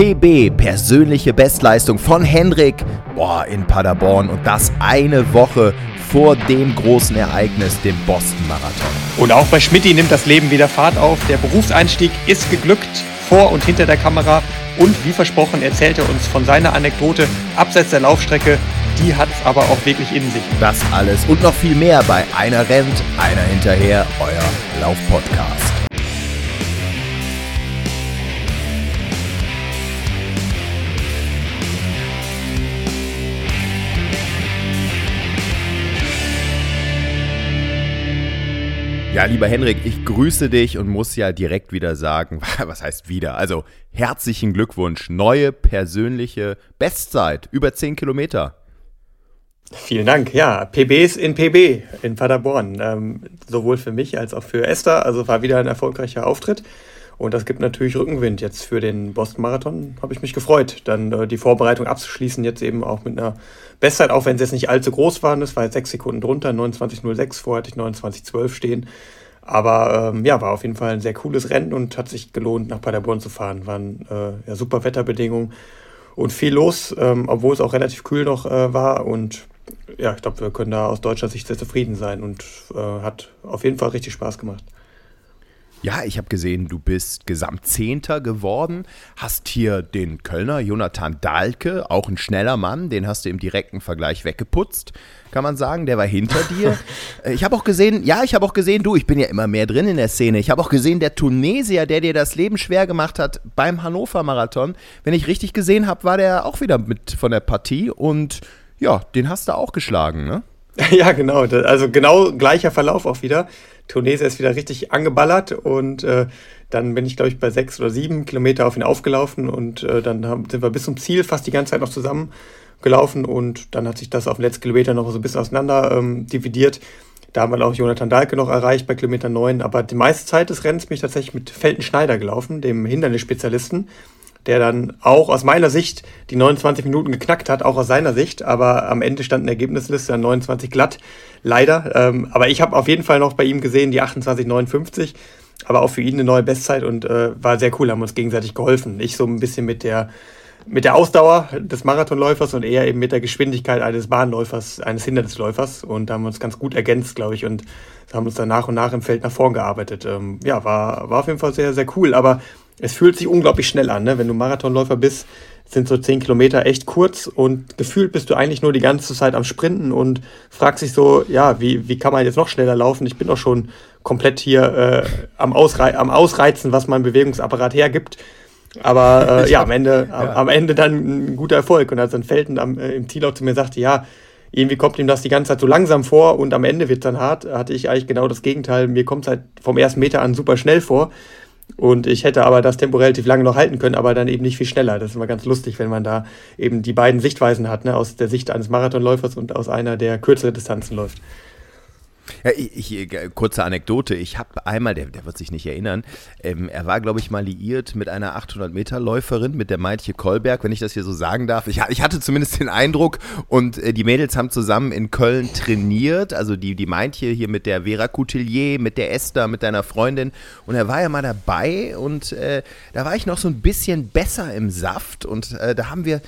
PB, persönliche Bestleistung von Hendrik, boah, in Paderborn und das eine Woche vor dem großen Ereignis, dem Boston-Marathon. Und auch bei Schmidti nimmt das Leben wieder Fahrt auf. Der Berufseinstieg ist geglückt, vor und hinter der Kamera. Und wie versprochen erzählt er uns von seiner Anekdote abseits der Laufstrecke. Die hat es aber auch wirklich in sich. Das alles und noch viel mehr bei Einer rennt, einer hinterher, euer Laufpodcast. Ja, lieber Henrik, ich grüße dich und muss ja direkt wieder sagen, was heißt wieder? Also herzlichen Glückwunsch, neue persönliche Bestzeit, über 10 Kilometer. Vielen Dank. Ja, PBs in PB in Paderborn. Ähm, sowohl für mich als auch für Esther. Also war wieder ein erfolgreicher Auftritt. Und das gibt natürlich Rückenwind jetzt für den Boston Marathon. Habe ich mich gefreut, dann äh, die Vorbereitung abzuschließen, jetzt eben auch mit einer Bestzeit, auch wenn sie jetzt nicht allzu groß waren. Das war jetzt sechs Sekunden drunter, 29,06, vorher hatte ich 29,12 stehen. Aber ähm, ja, war auf jeden Fall ein sehr cooles Rennen und hat sich gelohnt, nach Paderborn zu fahren. Waren äh, ja, super Wetterbedingungen und viel los, ähm, obwohl es auch relativ kühl noch äh, war. Und ja, ich glaube, wir können da aus deutscher Sicht sehr zufrieden sein und äh, hat auf jeden Fall richtig Spaß gemacht. Ja, ich habe gesehen, du bist Gesamtzehnter geworden, hast hier den Kölner Jonathan Dahlke, auch ein schneller Mann, den hast du im direkten Vergleich weggeputzt, kann man sagen, der war hinter dir. Äh, ich habe auch gesehen, ja, ich habe auch gesehen, du, ich bin ja immer mehr drin in der Szene. Ich habe auch gesehen, der Tunesier, der dir das Leben schwer gemacht hat beim Hannover Marathon, wenn ich richtig gesehen habe, war der auch wieder mit von der Partie und ja, den hast du auch geschlagen, ne? Ja, genau. Also genau gleicher Verlauf auch wieder. Tunesier ist wieder richtig angeballert und äh, dann bin ich, glaube ich, bei sechs oder sieben Kilometer auf ihn aufgelaufen und äh, dann haben, sind wir bis zum Ziel fast die ganze Zeit noch zusammen gelaufen und dann hat sich das auf den letzten Kilometer noch so ein bisschen auseinander ähm, dividiert. Da haben wir auch Jonathan Dahlke noch erreicht bei Kilometer 9, aber die meiste Zeit des Rennens bin ich tatsächlich mit Felten Schneider gelaufen, dem Hindernisspezialisten der dann auch aus meiner Sicht die 29 Minuten geknackt hat, auch aus seiner Sicht. Aber am Ende stand eine Ergebnisliste an 29 glatt, leider. Ähm, aber ich habe auf jeden Fall noch bei ihm gesehen die 28,59. Aber auch für ihn eine neue Bestzeit und äh, war sehr cool, haben uns gegenseitig geholfen. Ich so ein bisschen mit der, mit der Ausdauer des Marathonläufers und eher eben mit der Geschwindigkeit eines Bahnläufers, eines Hindernisläufers. Und da haben wir uns ganz gut ergänzt, glaube ich, und haben uns dann nach und nach im Feld nach vorn gearbeitet. Ähm, ja, war, war auf jeden Fall sehr, sehr cool. Aber es fühlt sich unglaublich schnell an, ne? wenn du Marathonläufer bist, sind so zehn Kilometer echt kurz und gefühlt bist du eigentlich nur die ganze Zeit am Sprinten und fragst dich so, ja, wie, wie kann man jetzt noch schneller laufen? Ich bin doch schon komplett hier äh, am, Ausrei am Ausreizen, was mein Bewegungsapparat hergibt. Aber äh, ja, am Ende, ja. am Ende dann ein guter Erfolg. Und als dann Felten am, äh, im Ziel auch zu mir sagte, ja, irgendwie kommt ihm das die ganze Zeit so langsam vor und am Ende wird es dann hart, hatte ich eigentlich genau das Gegenteil. Mir kommt es halt vom ersten Meter an super schnell vor. Und ich hätte aber das Tempo relativ lange noch halten können, aber dann eben nicht viel schneller. Das ist immer ganz lustig, wenn man da eben die beiden Sichtweisen hat, ne? aus der Sicht eines Marathonläufers und aus einer, der kürzere Distanzen läuft. Ja, ich, ich, äh, kurze Anekdote. Ich habe einmal, der, der wird sich nicht erinnern, ähm, er war, glaube ich, mal liiert mit einer 800-Meter-Läuferin, mit der Maitje Kolberg, wenn ich das hier so sagen darf. Ich, ich hatte zumindest den Eindruck, und äh, die Mädels haben zusammen in Köln trainiert. Also die, die Maitje hier mit der Vera Coutelier, mit der Esther, mit deiner Freundin. Und er war ja mal dabei und äh, da war ich noch so ein bisschen besser im Saft. Und äh, da haben wir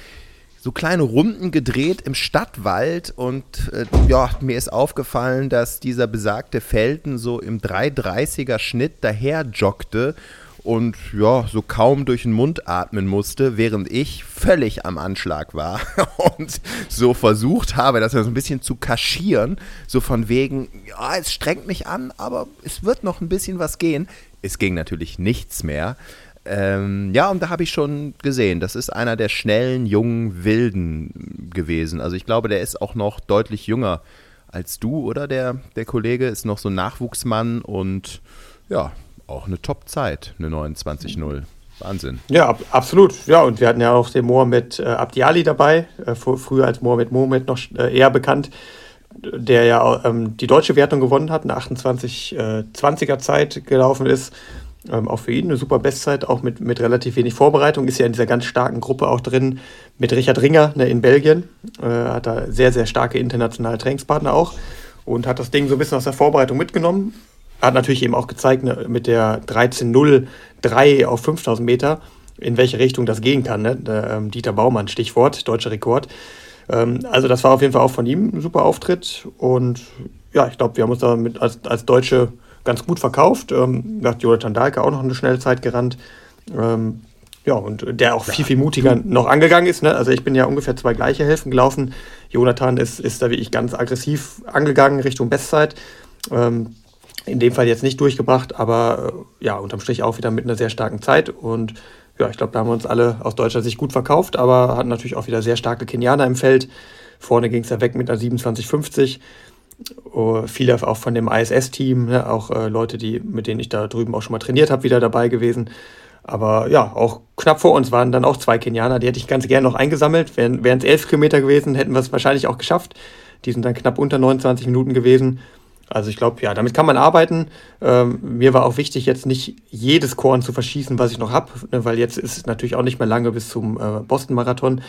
so kleine Runden gedreht im Stadtwald und äh, ja, mir ist aufgefallen, dass dieser besagte Felten so im 330er Schnitt daher joggte und ja, so kaum durch den Mund atmen musste, während ich völlig am Anschlag war und so versucht habe, das so ein bisschen zu kaschieren, so von wegen, ja, es strengt mich an, aber es wird noch ein bisschen was gehen. Es ging natürlich nichts mehr. Ähm, ja, und da habe ich schon gesehen, das ist einer der schnellen, jungen, wilden gewesen. Also ich glaube, der ist auch noch deutlich jünger als du, oder? Der, der Kollege ist noch so ein Nachwuchsmann und ja, auch eine Top-Zeit, eine 29-0. Wahnsinn. Ja, ab, absolut. Ja, und wir hatten ja auch den Mohamed äh, Abdiali dabei, äh, früher als Mohamed Mohamed noch äh, eher bekannt, der ja ähm, die deutsche Wertung gewonnen hat, eine 28-20er äh, Zeit gelaufen ist ähm, auch für ihn eine super Bestzeit, auch mit, mit relativ wenig Vorbereitung. Ist ja in dieser ganz starken Gruppe auch drin mit Richard Ringer ne, in Belgien. Äh, hat da sehr, sehr starke internationale Trainingspartner auch und hat das Ding so ein bisschen aus der Vorbereitung mitgenommen. Hat natürlich eben auch gezeigt, ne, mit der 13.03 auf 5000 Meter in welche Richtung das gehen kann. Ne? Der, ähm, Dieter Baumann, Stichwort, deutscher Rekord. Ähm, also das war auf jeden Fall auch von ihm ein super Auftritt und ja, ich glaube, wir haben uns da mit, als, als Deutsche ganz gut verkauft. Ähm, hat Jonathan Dahlke auch noch eine schnelle Zeit gerannt. Ähm, ja, und der auch viel, viel mutiger noch angegangen ist. Ne? Also ich bin ja ungefähr zwei gleiche Hälften gelaufen. Jonathan ist, ist da wirklich ganz aggressiv angegangen Richtung Bestzeit. Ähm, in dem Fall jetzt nicht durchgebracht, aber äh, ja, unterm Strich auch wieder mit einer sehr starken Zeit. Und ja, ich glaube, da haben wir uns alle aus deutscher Sicht gut verkauft, aber hatten natürlich auch wieder sehr starke Kenianer im Feld. Vorne ging es ja weg mit einer 27,50. Uh, viele auch von dem ISS-Team, ne, auch äh, Leute, die, mit denen ich da drüben auch schon mal trainiert habe, wieder dabei gewesen. Aber ja, auch knapp vor uns waren dann auch zwei Kenianer, die hätte ich ganz gerne noch eingesammelt. Wären es elf Kilometer gewesen, hätten wir es wahrscheinlich auch geschafft. Die sind dann knapp unter 29 Minuten gewesen. Also ich glaube, ja, damit kann man arbeiten. Ähm, mir war auch wichtig, jetzt nicht jedes Korn zu verschießen, was ich noch habe, ne, weil jetzt ist es natürlich auch nicht mehr lange bis zum äh, Boston-Marathon.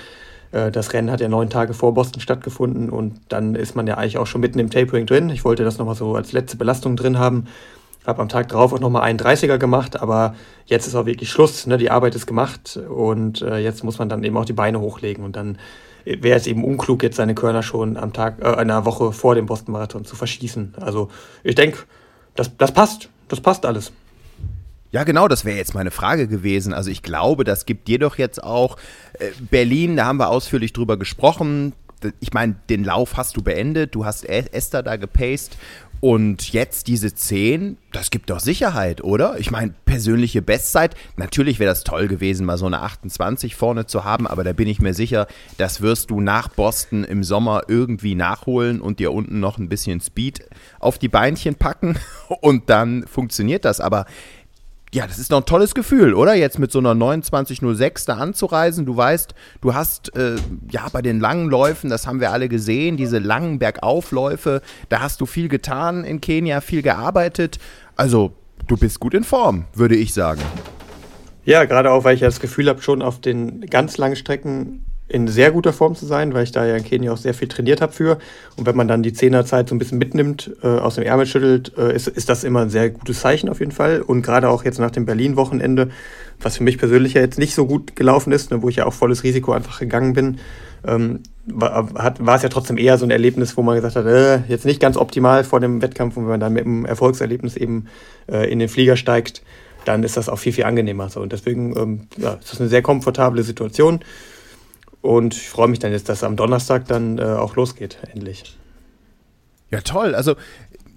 Äh, das Rennen hat ja neun Tage vor Boston stattgefunden und dann ist man ja eigentlich auch schon mitten im Tapering drin. Ich wollte das nochmal so als letzte Belastung drin haben. Habe am Tag drauf auch nochmal einen 30er gemacht, aber jetzt ist auch wirklich Schluss. Ne? Die Arbeit ist gemacht und äh, jetzt muss man dann eben auch die Beine hochlegen und dann wäre es eben unklug, jetzt seine Körner schon am Tag, äh, einer Woche vor dem Boston-Marathon zu verschießen. Also ich denke, das, das passt. Das passt alles. Ja, genau, das wäre jetzt meine Frage gewesen. Also ich glaube, das gibt dir doch jetzt auch äh, Berlin, da haben wir ausführlich drüber gesprochen. Ich meine, den Lauf hast du beendet, du hast Esther da gepaced und jetzt diese 10, das gibt doch Sicherheit, oder? Ich meine, persönliche Bestzeit, natürlich wäre das toll gewesen, mal so eine 28 vorne zu haben, aber da bin ich mir sicher, das wirst du nach Boston im Sommer irgendwie nachholen und dir unten noch ein bisschen Speed auf die Beinchen packen und dann funktioniert das. Aber ja, das ist doch ein tolles Gefühl, oder? Jetzt mit so einer 2906 da anzureisen. Du weißt, du hast äh, ja bei den langen Läufen, das haben wir alle gesehen, diese langen Bergaufläufe, da hast du viel getan in Kenia, viel gearbeitet. Also, du bist gut in Form, würde ich sagen. Ja, gerade auch, weil ich ja das Gefühl habe, schon auf den ganz langen Strecken in sehr guter Form zu sein, weil ich da ja in Kenia auch sehr viel trainiert habe für. Und wenn man dann die Zehnerzeit so ein bisschen mitnimmt, äh, aus dem Ärmel schüttelt, äh, ist, ist das immer ein sehr gutes Zeichen auf jeden Fall. Und gerade auch jetzt nach dem Berlin-Wochenende, was für mich persönlich ja jetzt nicht so gut gelaufen ist, ne, wo ich ja auch volles Risiko einfach gegangen bin, ähm, war, hat, war es ja trotzdem eher so ein Erlebnis, wo man gesagt hat, äh, jetzt nicht ganz optimal vor dem Wettkampf und wenn man dann mit dem Erfolgserlebnis eben äh, in den Flieger steigt, dann ist das auch viel, viel angenehmer. So. Und deswegen ähm, ja, ist das eine sehr komfortable Situation. Und ich freue mich dann jetzt, dass am Donnerstag dann äh, auch losgeht, endlich. Ja, toll. Also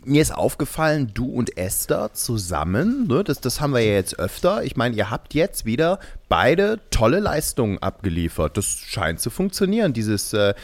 mir ist aufgefallen, du und Esther zusammen, ne, das, das haben wir ja jetzt öfter. Ich meine, ihr habt jetzt wieder beide tolle Leistungen abgeliefert. Das scheint zu funktionieren, dieses äh,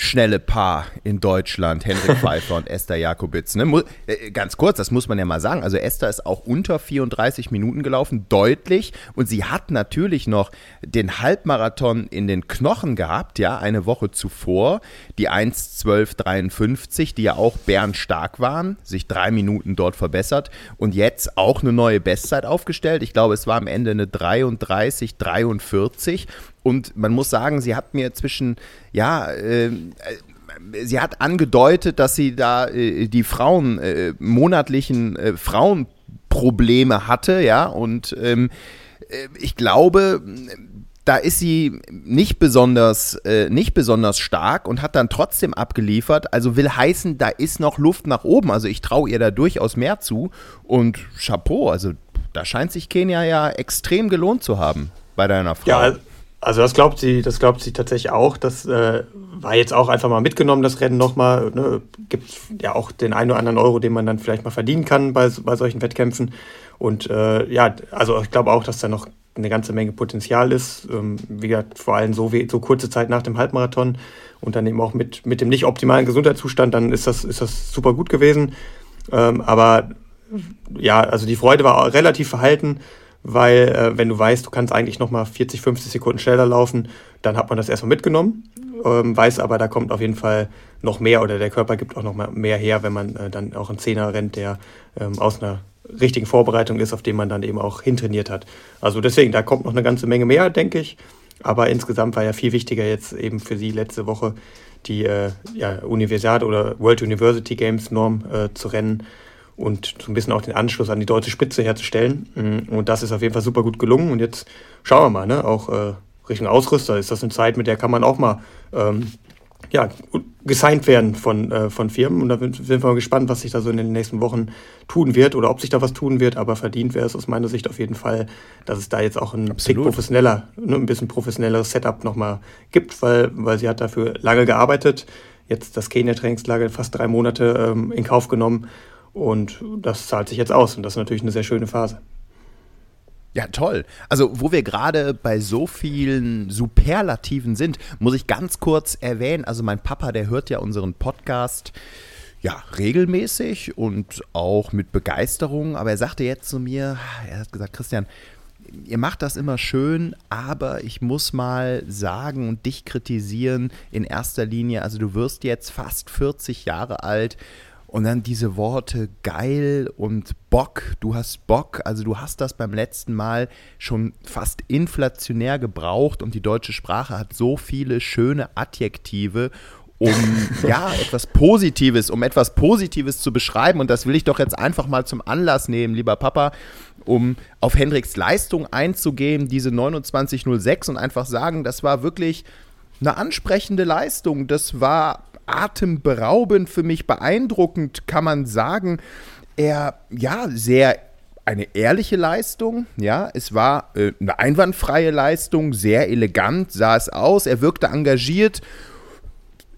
schnelle Paar in Deutschland, Hendrik Pfeiffer und Esther Jakobitz. Ne? Äh, ganz kurz, das muss man ja mal sagen. Also Esther ist auch unter 34 Minuten gelaufen, deutlich. Und sie hat natürlich noch den Halbmarathon in den Knochen gehabt, ja, eine Woche zuvor. Die 1.12.53, die ja auch bärenstark waren, sich drei Minuten dort verbessert. Und jetzt auch eine neue Bestzeit aufgestellt. Ich glaube, es war am Ende eine 33, 43. Und man muss sagen, sie hat mir zwischen, ja, äh, sie hat angedeutet, dass sie da äh, die Frauen, äh, monatlichen äh, Frauenprobleme hatte, ja, und ähm, äh, ich glaube, da ist sie nicht besonders, äh, nicht besonders stark und hat dann trotzdem abgeliefert. Also will heißen, da ist noch Luft nach oben. Also ich traue ihr da durchaus mehr zu. Und Chapeau, also da scheint sich Kenia ja extrem gelohnt zu haben bei deiner Frau. Ja, also das glaubt sie, das glaubt sie tatsächlich auch. Das äh, war jetzt auch einfach mal mitgenommen, das Rennen nochmal. Ne? Gibt ja auch den einen oder anderen Euro, den man dann vielleicht mal verdienen kann bei, bei solchen Wettkämpfen. Und äh, ja, also ich glaube auch, dass da noch eine ganze Menge Potenzial ist. Ähm, wie gesagt, vor allem so, so kurze Zeit nach dem Halbmarathon und dann eben auch mit, mit dem nicht optimalen Gesundheitszustand, dann ist das, ist das super gut gewesen. Ähm, aber ja, also die Freude war relativ verhalten weil äh, wenn du weißt, du kannst eigentlich nochmal 40, 50 Sekunden schneller laufen, dann hat man das erstmal mitgenommen, ähm, weiß aber, da kommt auf jeden Fall noch mehr oder der Körper gibt auch noch mal mehr her, wenn man äh, dann auch einen Zehner rennt, der ähm, aus einer richtigen Vorbereitung ist, auf den man dann eben auch hintrainiert hat. Also deswegen, da kommt noch eine ganze Menge mehr, denke ich. Aber insgesamt war ja viel wichtiger jetzt eben für sie letzte Woche die äh, ja, Universiade oder World University Games Norm äh, zu rennen und so ein bisschen auch den Anschluss an die deutsche Spitze herzustellen. Mm, und das ist auf jeden Fall super gut gelungen. Und jetzt schauen wir mal, ne? auch äh, Richtung Ausrüster ist das eine Zeit, mit der kann man auch mal ähm, ja, gesigned werden von, äh, von Firmen. Und da sind wir mal gespannt, was sich da so in den nächsten Wochen tun wird oder ob sich da was tun wird. Aber verdient wäre es aus meiner Sicht auf jeden Fall, dass es da jetzt auch ein Absolut. professioneller, ne, ein bisschen professionelleres Setup nochmal gibt, weil, weil sie hat dafür lange gearbeitet. Jetzt das Kenia-Trainingslager fast drei Monate ähm, in Kauf genommen und das zahlt sich jetzt aus und das ist natürlich eine sehr schöne Phase. Ja, toll. Also, wo wir gerade bei so vielen Superlativen sind, muss ich ganz kurz erwähnen, also mein Papa, der hört ja unseren Podcast ja, regelmäßig und auch mit Begeisterung, aber er sagte jetzt zu mir, er hat gesagt, Christian, ihr macht das immer schön, aber ich muss mal sagen und dich kritisieren in erster Linie, also du wirst jetzt fast 40 Jahre alt und dann diese Worte geil und Bock, du hast Bock, also du hast das beim letzten Mal schon fast inflationär gebraucht und die deutsche Sprache hat so viele schöne Adjektive, um ja etwas Positives, um etwas Positives zu beschreiben. Und das will ich doch jetzt einfach mal zum Anlass nehmen, lieber Papa, um auf Hendricks Leistung einzugehen, diese 2906 und einfach sagen, das war wirklich eine ansprechende Leistung, das war atemberaubend, für mich beeindruckend, kann man sagen. Er, ja, sehr eine ehrliche Leistung, ja, es war äh, eine einwandfreie Leistung, sehr elegant sah es aus, er wirkte engagiert,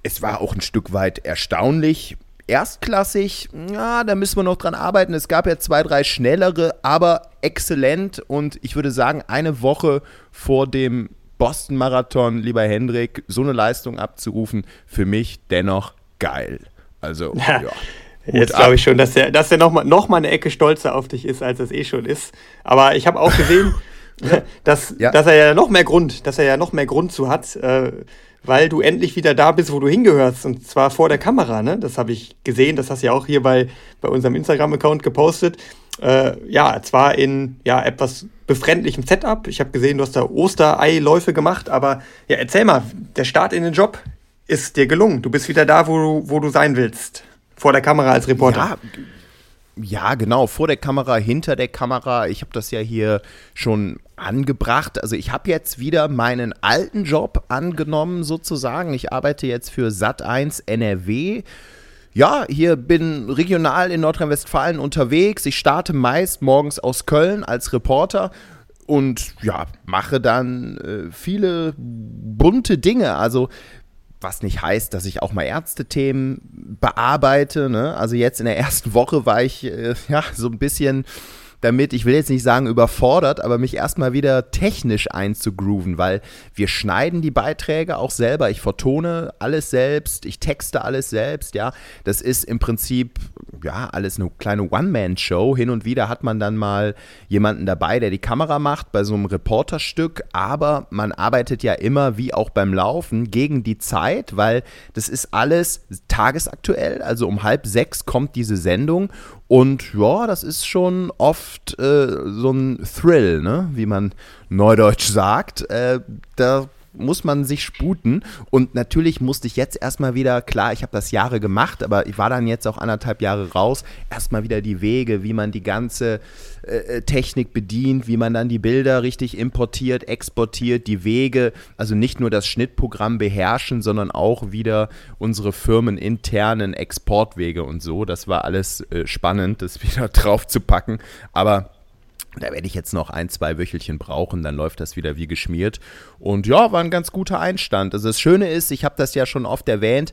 es war auch ein Stück weit erstaunlich, erstklassig, ja, da müssen wir noch dran arbeiten, es gab ja zwei, drei schnellere, aber exzellent. Und ich würde sagen, eine Woche vor dem Boston-Marathon, lieber Hendrik, so eine Leistung abzurufen, für mich dennoch geil. Also, ja. ja. Jetzt glaube ich schon, dass er, dass er nochmal noch mal eine Ecke stolzer auf dich ist, als es eh schon ist. Aber ich habe auch gesehen, dass, ja. dass er ja noch mehr Grund, dass er ja noch mehr Grund zu hat, äh, weil du endlich wieder da bist, wo du hingehörst. Und zwar vor der Kamera, ne? Das habe ich gesehen, das hast du ja auch hier bei, bei unserem Instagram-Account gepostet. Äh, ja, zwar in ja, etwas befremdlichem Setup. Ich habe gesehen, du hast da Ostereiläufe gemacht, aber ja, erzähl mal, der Start in den Job ist dir gelungen. Du bist wieder da, wo du, wo du sein willst. Vor der Kamera als Reporter. Ja, ja, genau, vor der Kamera, hinter der Kamera. Ich habe das ja hier schon angebracht. Also ich habe jetzt wieder meinen alten Job angenommen sozusagen. Ich arbeite jetzt für Sat1 NRW ja, hier bin regional in Nordrhein-Westfalen unterwegs. Ich starte meist morgens aus Köln als Reporter und ja, mache dann äh, viele bunte Dinge. Also was nicht heißt, dass ich auch mal Ärztethemen bearbeite. Ne? Also jetzt in der ersten Woche war ich äh, ja so ein bisschen damit, ich will jetzt nicht sagen überfordert, aber mich erstmal wieder technisch einzugrooven, weil wir schneiden die Beiträge auch selber. Ich vertone alles selbst, ich texte alles selbst, ja. Das ist im Prinzip, ja, alles eine kleine One-Man-Show. Hin und wieder hat man dann mal jemanden dabei, der die Kamera macht bei so einem Reporterstück, aber man arbeitet ja immer, wie auch beim Laufen, gegen die Zeit, weil das ist alles tagesaktuell. Also um halb sechs kommt diese Sendung und ja, das ist schon oft äh, so ein Thrill, ne? wie man neudeutsch sagt. Äh, da muss man sich sputen. Und natürlich musste ich jetzt erstmal wieder, klar, ich habe das Jahre gemacht, aber ich war dann jetzt auch anderthalb Jahre raus, erstmal wieder die Wege, wie man die ganze äh, äh, Technik bedient, wie man dann die Bilder richtig importiert, exportiert, die Wege, also nicht nur das Schnittprogramm beherrschen, sondern auch wieder unsere firmeninternen Exportwege und so. Das war alles äh, spannend, das wieder drauf zu packen. Aber da werde ich jetzt noch ein, zwei Wöchelchen brauchen, dann läuft das wieder wie geschmiert. Und ja, war ein ganz guter Einstand. Also das Schöne ist, ich habe das ja schon oft erwähnt,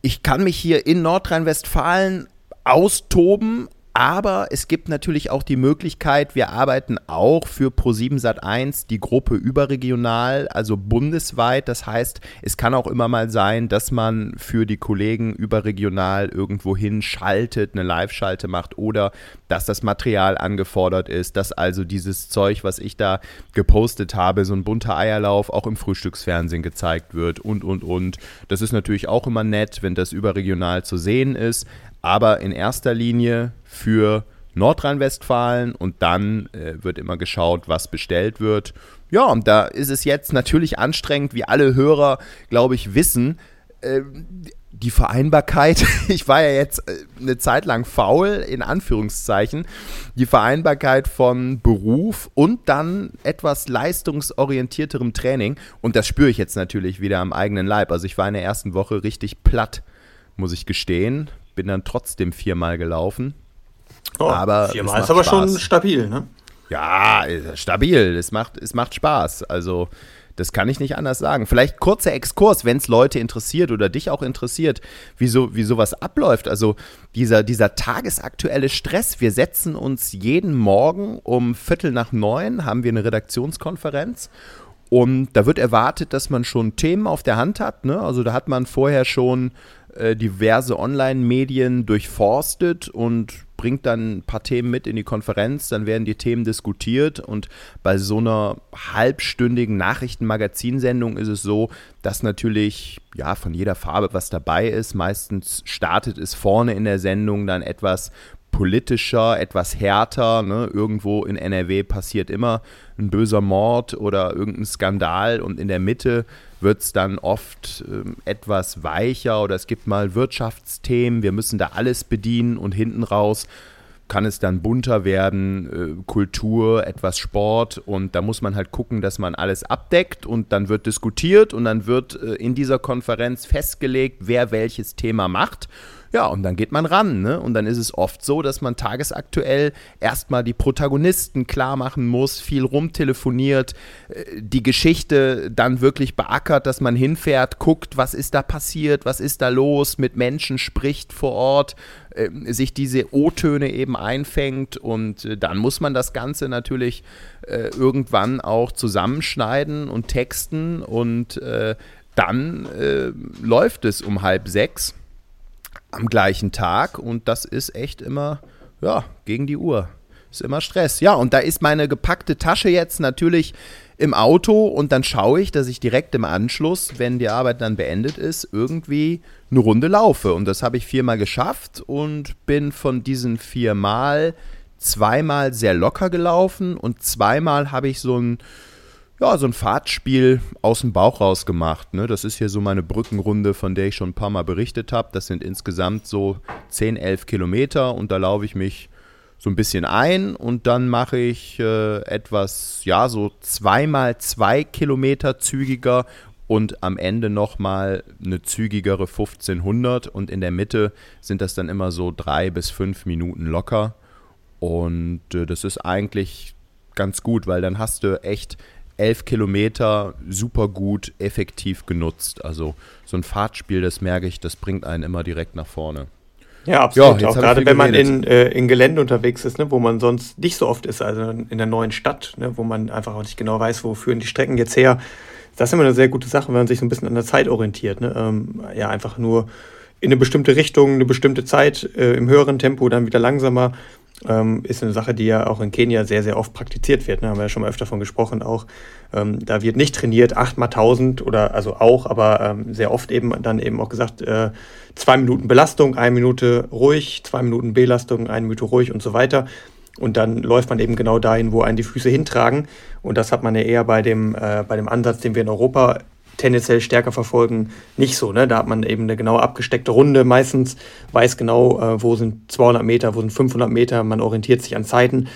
ich kann mich hier in Nordrhein-Westfalen austoben, aber es gibt natürlich auch die Möglichkeit, wir arbeiten auch für Pro7 Sat1 die Gruppe überregional, also bundesweit. Das heißt, es kann auch immer mal sein, dass man für die Kollegen überregional irgendwo hin schaltet, eine Live-Schalte macht oder dass das Material angefordert ist, dass also dieses Zeug, was ich da gepostet habe, so ein bunter Eierlauf auch im Frühstücksfernsehen gezeigt wird und, und, und. Das ist natürlich auch immer nett, wenn das überregional zu sehen ist aber in erster Linie für Nordrhein-Westfalen und dann äh, wird immer geschaut, was bestellt wird. Ja, und da ist es jetzt natürlich anstrengend, wie alle Hörer, glaube ich, wissen. ähm, die Vereinbarkeit, ich war ja jetzt äh, eine Zeit lang faul, in Anführungszeichen, die Vereinbarkeit von Beruf und dann etwas leistungsorientierterem Training. Und das spüre ich jetzt natürlich wieder am eigenen Leib. Also ich war in der ersten Woche richtig platt, muss ich gestehen. Bin dann trotzdem viermal gelaufen. Oh, aber viermal ist aber Spaß. schon stabil, ne? Ja, stabil. Es macht, es macht Spaß. Also das kann ich nicht anders sagen. Vielleicht kurzer Exkurs, wenn es Leute interessiert oder dich auch interessiert, wie, so, wie sowas abläuft. Also dieser, dieser tagesaktuelle Stress. Wir setzen uns jeden Morgen um Viertel nach neun, haben wir eine Redaktionskonferenz. Und da wird erwartet, dass man schon Themen auf der Hand hat. Ne? Also da hat man vorher schon äh, diverse Online-Medien durchforstet und bringt dann ein paar Themen mit in die Konferenz, dann werden die Themen diskutiert und bei so einer halbstündigen Nachrichtenmagazinsendung ist es so, dass natürlich ja von jeder Farbe was dabei ist. Meistens startet es vorne in der Sendung dann etwas politischer, etwas härter. Ne? Irgendwo in NRW passiert immer ein böser Mord oder irgendein Skandal und in der Mitte wird es dann oft ähm, etwas weicher oder es gibt mal Wirtschaftsthemen, wir müssen da alles bedienen und hinten raus kann es dann bunter werden, äh, Kultur, etwas Sport und da muss man halt gucken, dass man alles abdeckt und dann wird diskutiert und dann wird äh, in dieser Konferenz festgelegt, wer welches Thema macht ja, und dann geht man ran. Ne? Und dann ist es oft so, dass man tagesaktuell erstmal die Protagonisten klar machen muss, viel rumtelefoniert, äh, die Geschichte dann wirklich beackert, dass man hinfährt, guckt, was ist da passiert, was ist da los, mit Menschen spricht vor Ort, äh, sich diese O-Töne eben einfängt und äh, dann muss man das Ganze natürlich äh, irgendwann auch zusammenschneiden und texten und dann läuft es um halb sechs am gleichen Tag und das ist echt immer, ja, gegen die Uhr. Ist immer Stress. Ja, und da ist meine gepackte Tasche jetzt natürlich im Auto und dann schaue ich, dass ich direkt im Anschluss, wenn die Arbeit dann beendet ist, irgendwie eine Runde laufe. Und das habe ich viermal geschafft und bin von diesen viermal zweimal sehr locker gelaufen und zweimal habe ich so ein ja, so ein Fahrtspiel aus dem Bauch raus gemacht. Ne? Das ist hier so meine Brückenrunde, von der ich schon ein paar Mal berichtet habe. Das sind insgesamt so 10, 11 Kilometer und da laufe ich mich so ein bisschen ein und dann mache ich äh, etwas, ja, so zweimal zwei Kilometer zügiger und am Ende nochmal eine zügigere 1500 und in der Mitte sind das dann immer so drei bis fünf Minuten locker. Und äh, das ist eigentlich ganz gut, weil dann hast du echt elf Kilometer super gut, effektiv genutzt. Also so ein Fahrtspiel, das merke ich, das bringt einen immer direkt nach vorne. Ja, absolut. Ja, auch gerade wenn man in, äh, in Gelände unterwegs ist, ne, wo man sonst nicht so oft ist, also in der neuen Stadt, ne, wo man einfach auch nicht genau weiß, wo führen die Strecken jetzt her. Das ist immer eine sehr gute Sache, wenn man sich so ein bisschen an der Zeit orientiert. Ne? Ähm, ja, einfach nur in eine bestimmte Richtung, eine bestimmte Zeit, äh, im höheren Tempo, dann wieder langsamer ähm, ist eine Sache, die ja auch in Kenia sehr, sehr oft praktiziert wird. Ne? Haben wir ja schon mal öfter davon gesprochen auch. Ähm, da wird nicht trainiert, achtmal tausend oder also auch, aber ähm, sehr oft eben dann eben auch gesagt, äh, zwei Minuten Belastung, eine Minute ruhig, zwei Minuten Belastung, eine Minute ruhig und so weiter. Und dann läuft man eben genau dahin, wo einen die Füße hintragen. Und das hat man ja eher bei dem, äh, bei dem Ansatz, den wir in Europa tendenziell stärker verfolgen, nicht so. Ne? Da hat man eben eine genau abgesteckte Runde meistens, weiß genau, äh, wo sind 200 Meter, wo sind 500 Meter, man orientiert sich an Zeiten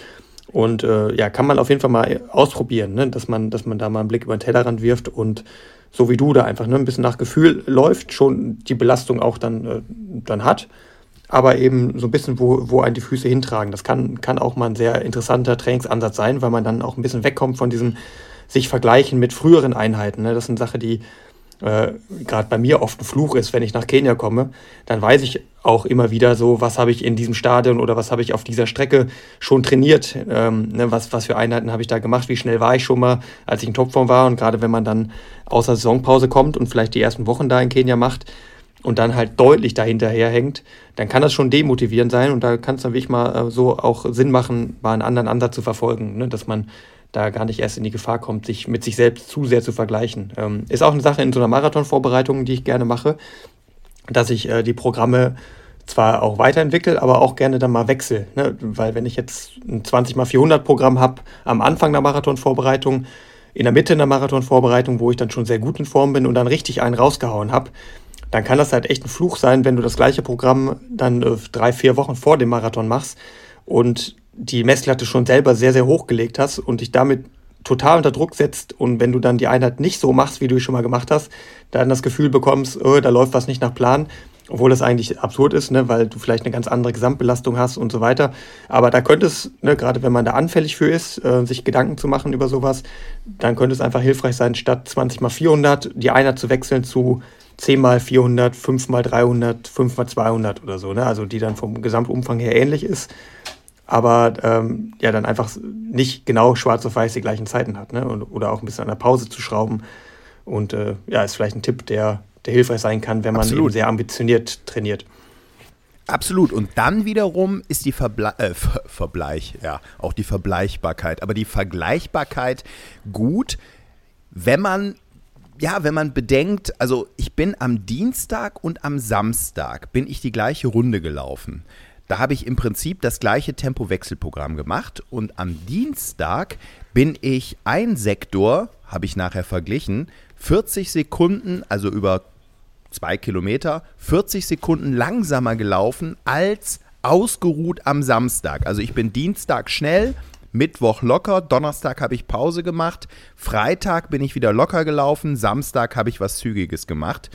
und äh, ja, kann man auf jeden Fall mal ausprobieren, ne? dass, man, dass man da mal einen Blick über den Tellerrand wirft und so wie du da einfach ne, ein bisschen nach Gefühl läuft, schon die Belastung auch dann, äh, dann hat, aber eben so ein bisschen, wo, wo einen die Füße hintragen. Das kann, kann auch mal ein sehr interessanter Trainingsansatz sein, weil man dann auch ein bisschen wegkommt von diesem sich vergleichen mit früheren Einheiten. Ne? Das ist eine Sache, die äh, gerade bei mir oft ein Fluch ist, wenn ich nach Kenia komme. Dann weiß ich auch immer wieder so, was habe ich in diesem Stadion oder was habe ich auf dieser Strecke schon trainiert, ähm, ne? was, was für Einheiten habe ich da gemacht, wie schnell war ich schon mal, als ich in Topform war. Und gerade wenn man dann außer Saisonpause kommt und vielleicht die ersten Wochen da in Kenia macht, und dann halt deutlich dahinterher hängt, dann kann das schon demotivierend sein und da kann es dann wirklich mal äh, so auch Sinn machen, mal einen anderen Ansatz zu verfolgen, ne? dass man da gar nicht erst in die Gefahr kommt, sich mit sich selbst zu sehr zu vergleichen. Ähm, ist auch eine Sache in so einer Marathonvorbereitung, die ich gerne mache, dass ich äh, die Programme zwar auch weiterentwickle, aber auch gerne dann mal wechsle. Ne? Weil wenn ich jetzt ein 20x400 Programm habe am Anfang der Marathonvorbereitung, in der Mitte der Marathonvorbereitung, wo ich dann schon sehr gut in Form bin und dann richtig einen rausgehauen habe, dann kann das halt echt ein Fluch sein, wenn du das gleiche Programm dann äh, drei, vier Wochen vor dem Marathon machst und die Messlatte schon selber sehr, sehr hoch gelegt hast und dich damit total unter Druck setzt und wenn du dann die Einheit nicht so machst, wie du es schon mal gemacht hast, dann das Gefühl bekommst, oh, da läuft was nicht nach Plan, obwohl das eigentlich absurd ist, ne, weil du vielleicht eine ganz andere Gesamtbelastung hast und so weiter. Aber da könnte es, ne, gerade wenn man da anfällig für ist, äh, sich Gedanken zu machen über sowas, dann könnte es einfach hilfreich sein, statt 20 mal 400 die Einheit zu wechseln zu 10 mal 400, 5 mal 300, 5 mal 200 oder so, ne? also die dann vom Gesamtumfang her ähnlich ist, aber ähm, ja dann einfach nicht genau schwarz auf weiß die gleichen Zeiten hat ne? Und, oder auch ein bisschen an der Pause zu schrauben. Und äh, ja, ist vielleicht ein Tipp, der, der hilfreich sein kann, wenn man eben sehr ambitioniert trainiert. Absolut. Und dann wiederum ist die Verble äh, Ver Verbleich, ja, auch die Verbleichbarkeit, aber die Vergleichbarkeit gut, wenn man ja, wenn man bedenkt, also ich bin am Dienstag und am Samstag bin ich die gleiche Runde gelaufen. Da habe ich im Prinzip das gleiche Tempowechselprogramm gemacht und am Dienstag bin ich ein Sektor, habe ich nachher verglichen, 40 Sekunden, also über zwei Kilometer, 40 Sekunden langsamer gelaufen als ausgeruht am Samstag. Also ich bin Dienstag schnell, Mittwoch locker, Donnerstag habe ich Pause gemacht, Freitag bin ich wieder locker gelaufen, Samstag habe ich was Zügiges gemacht.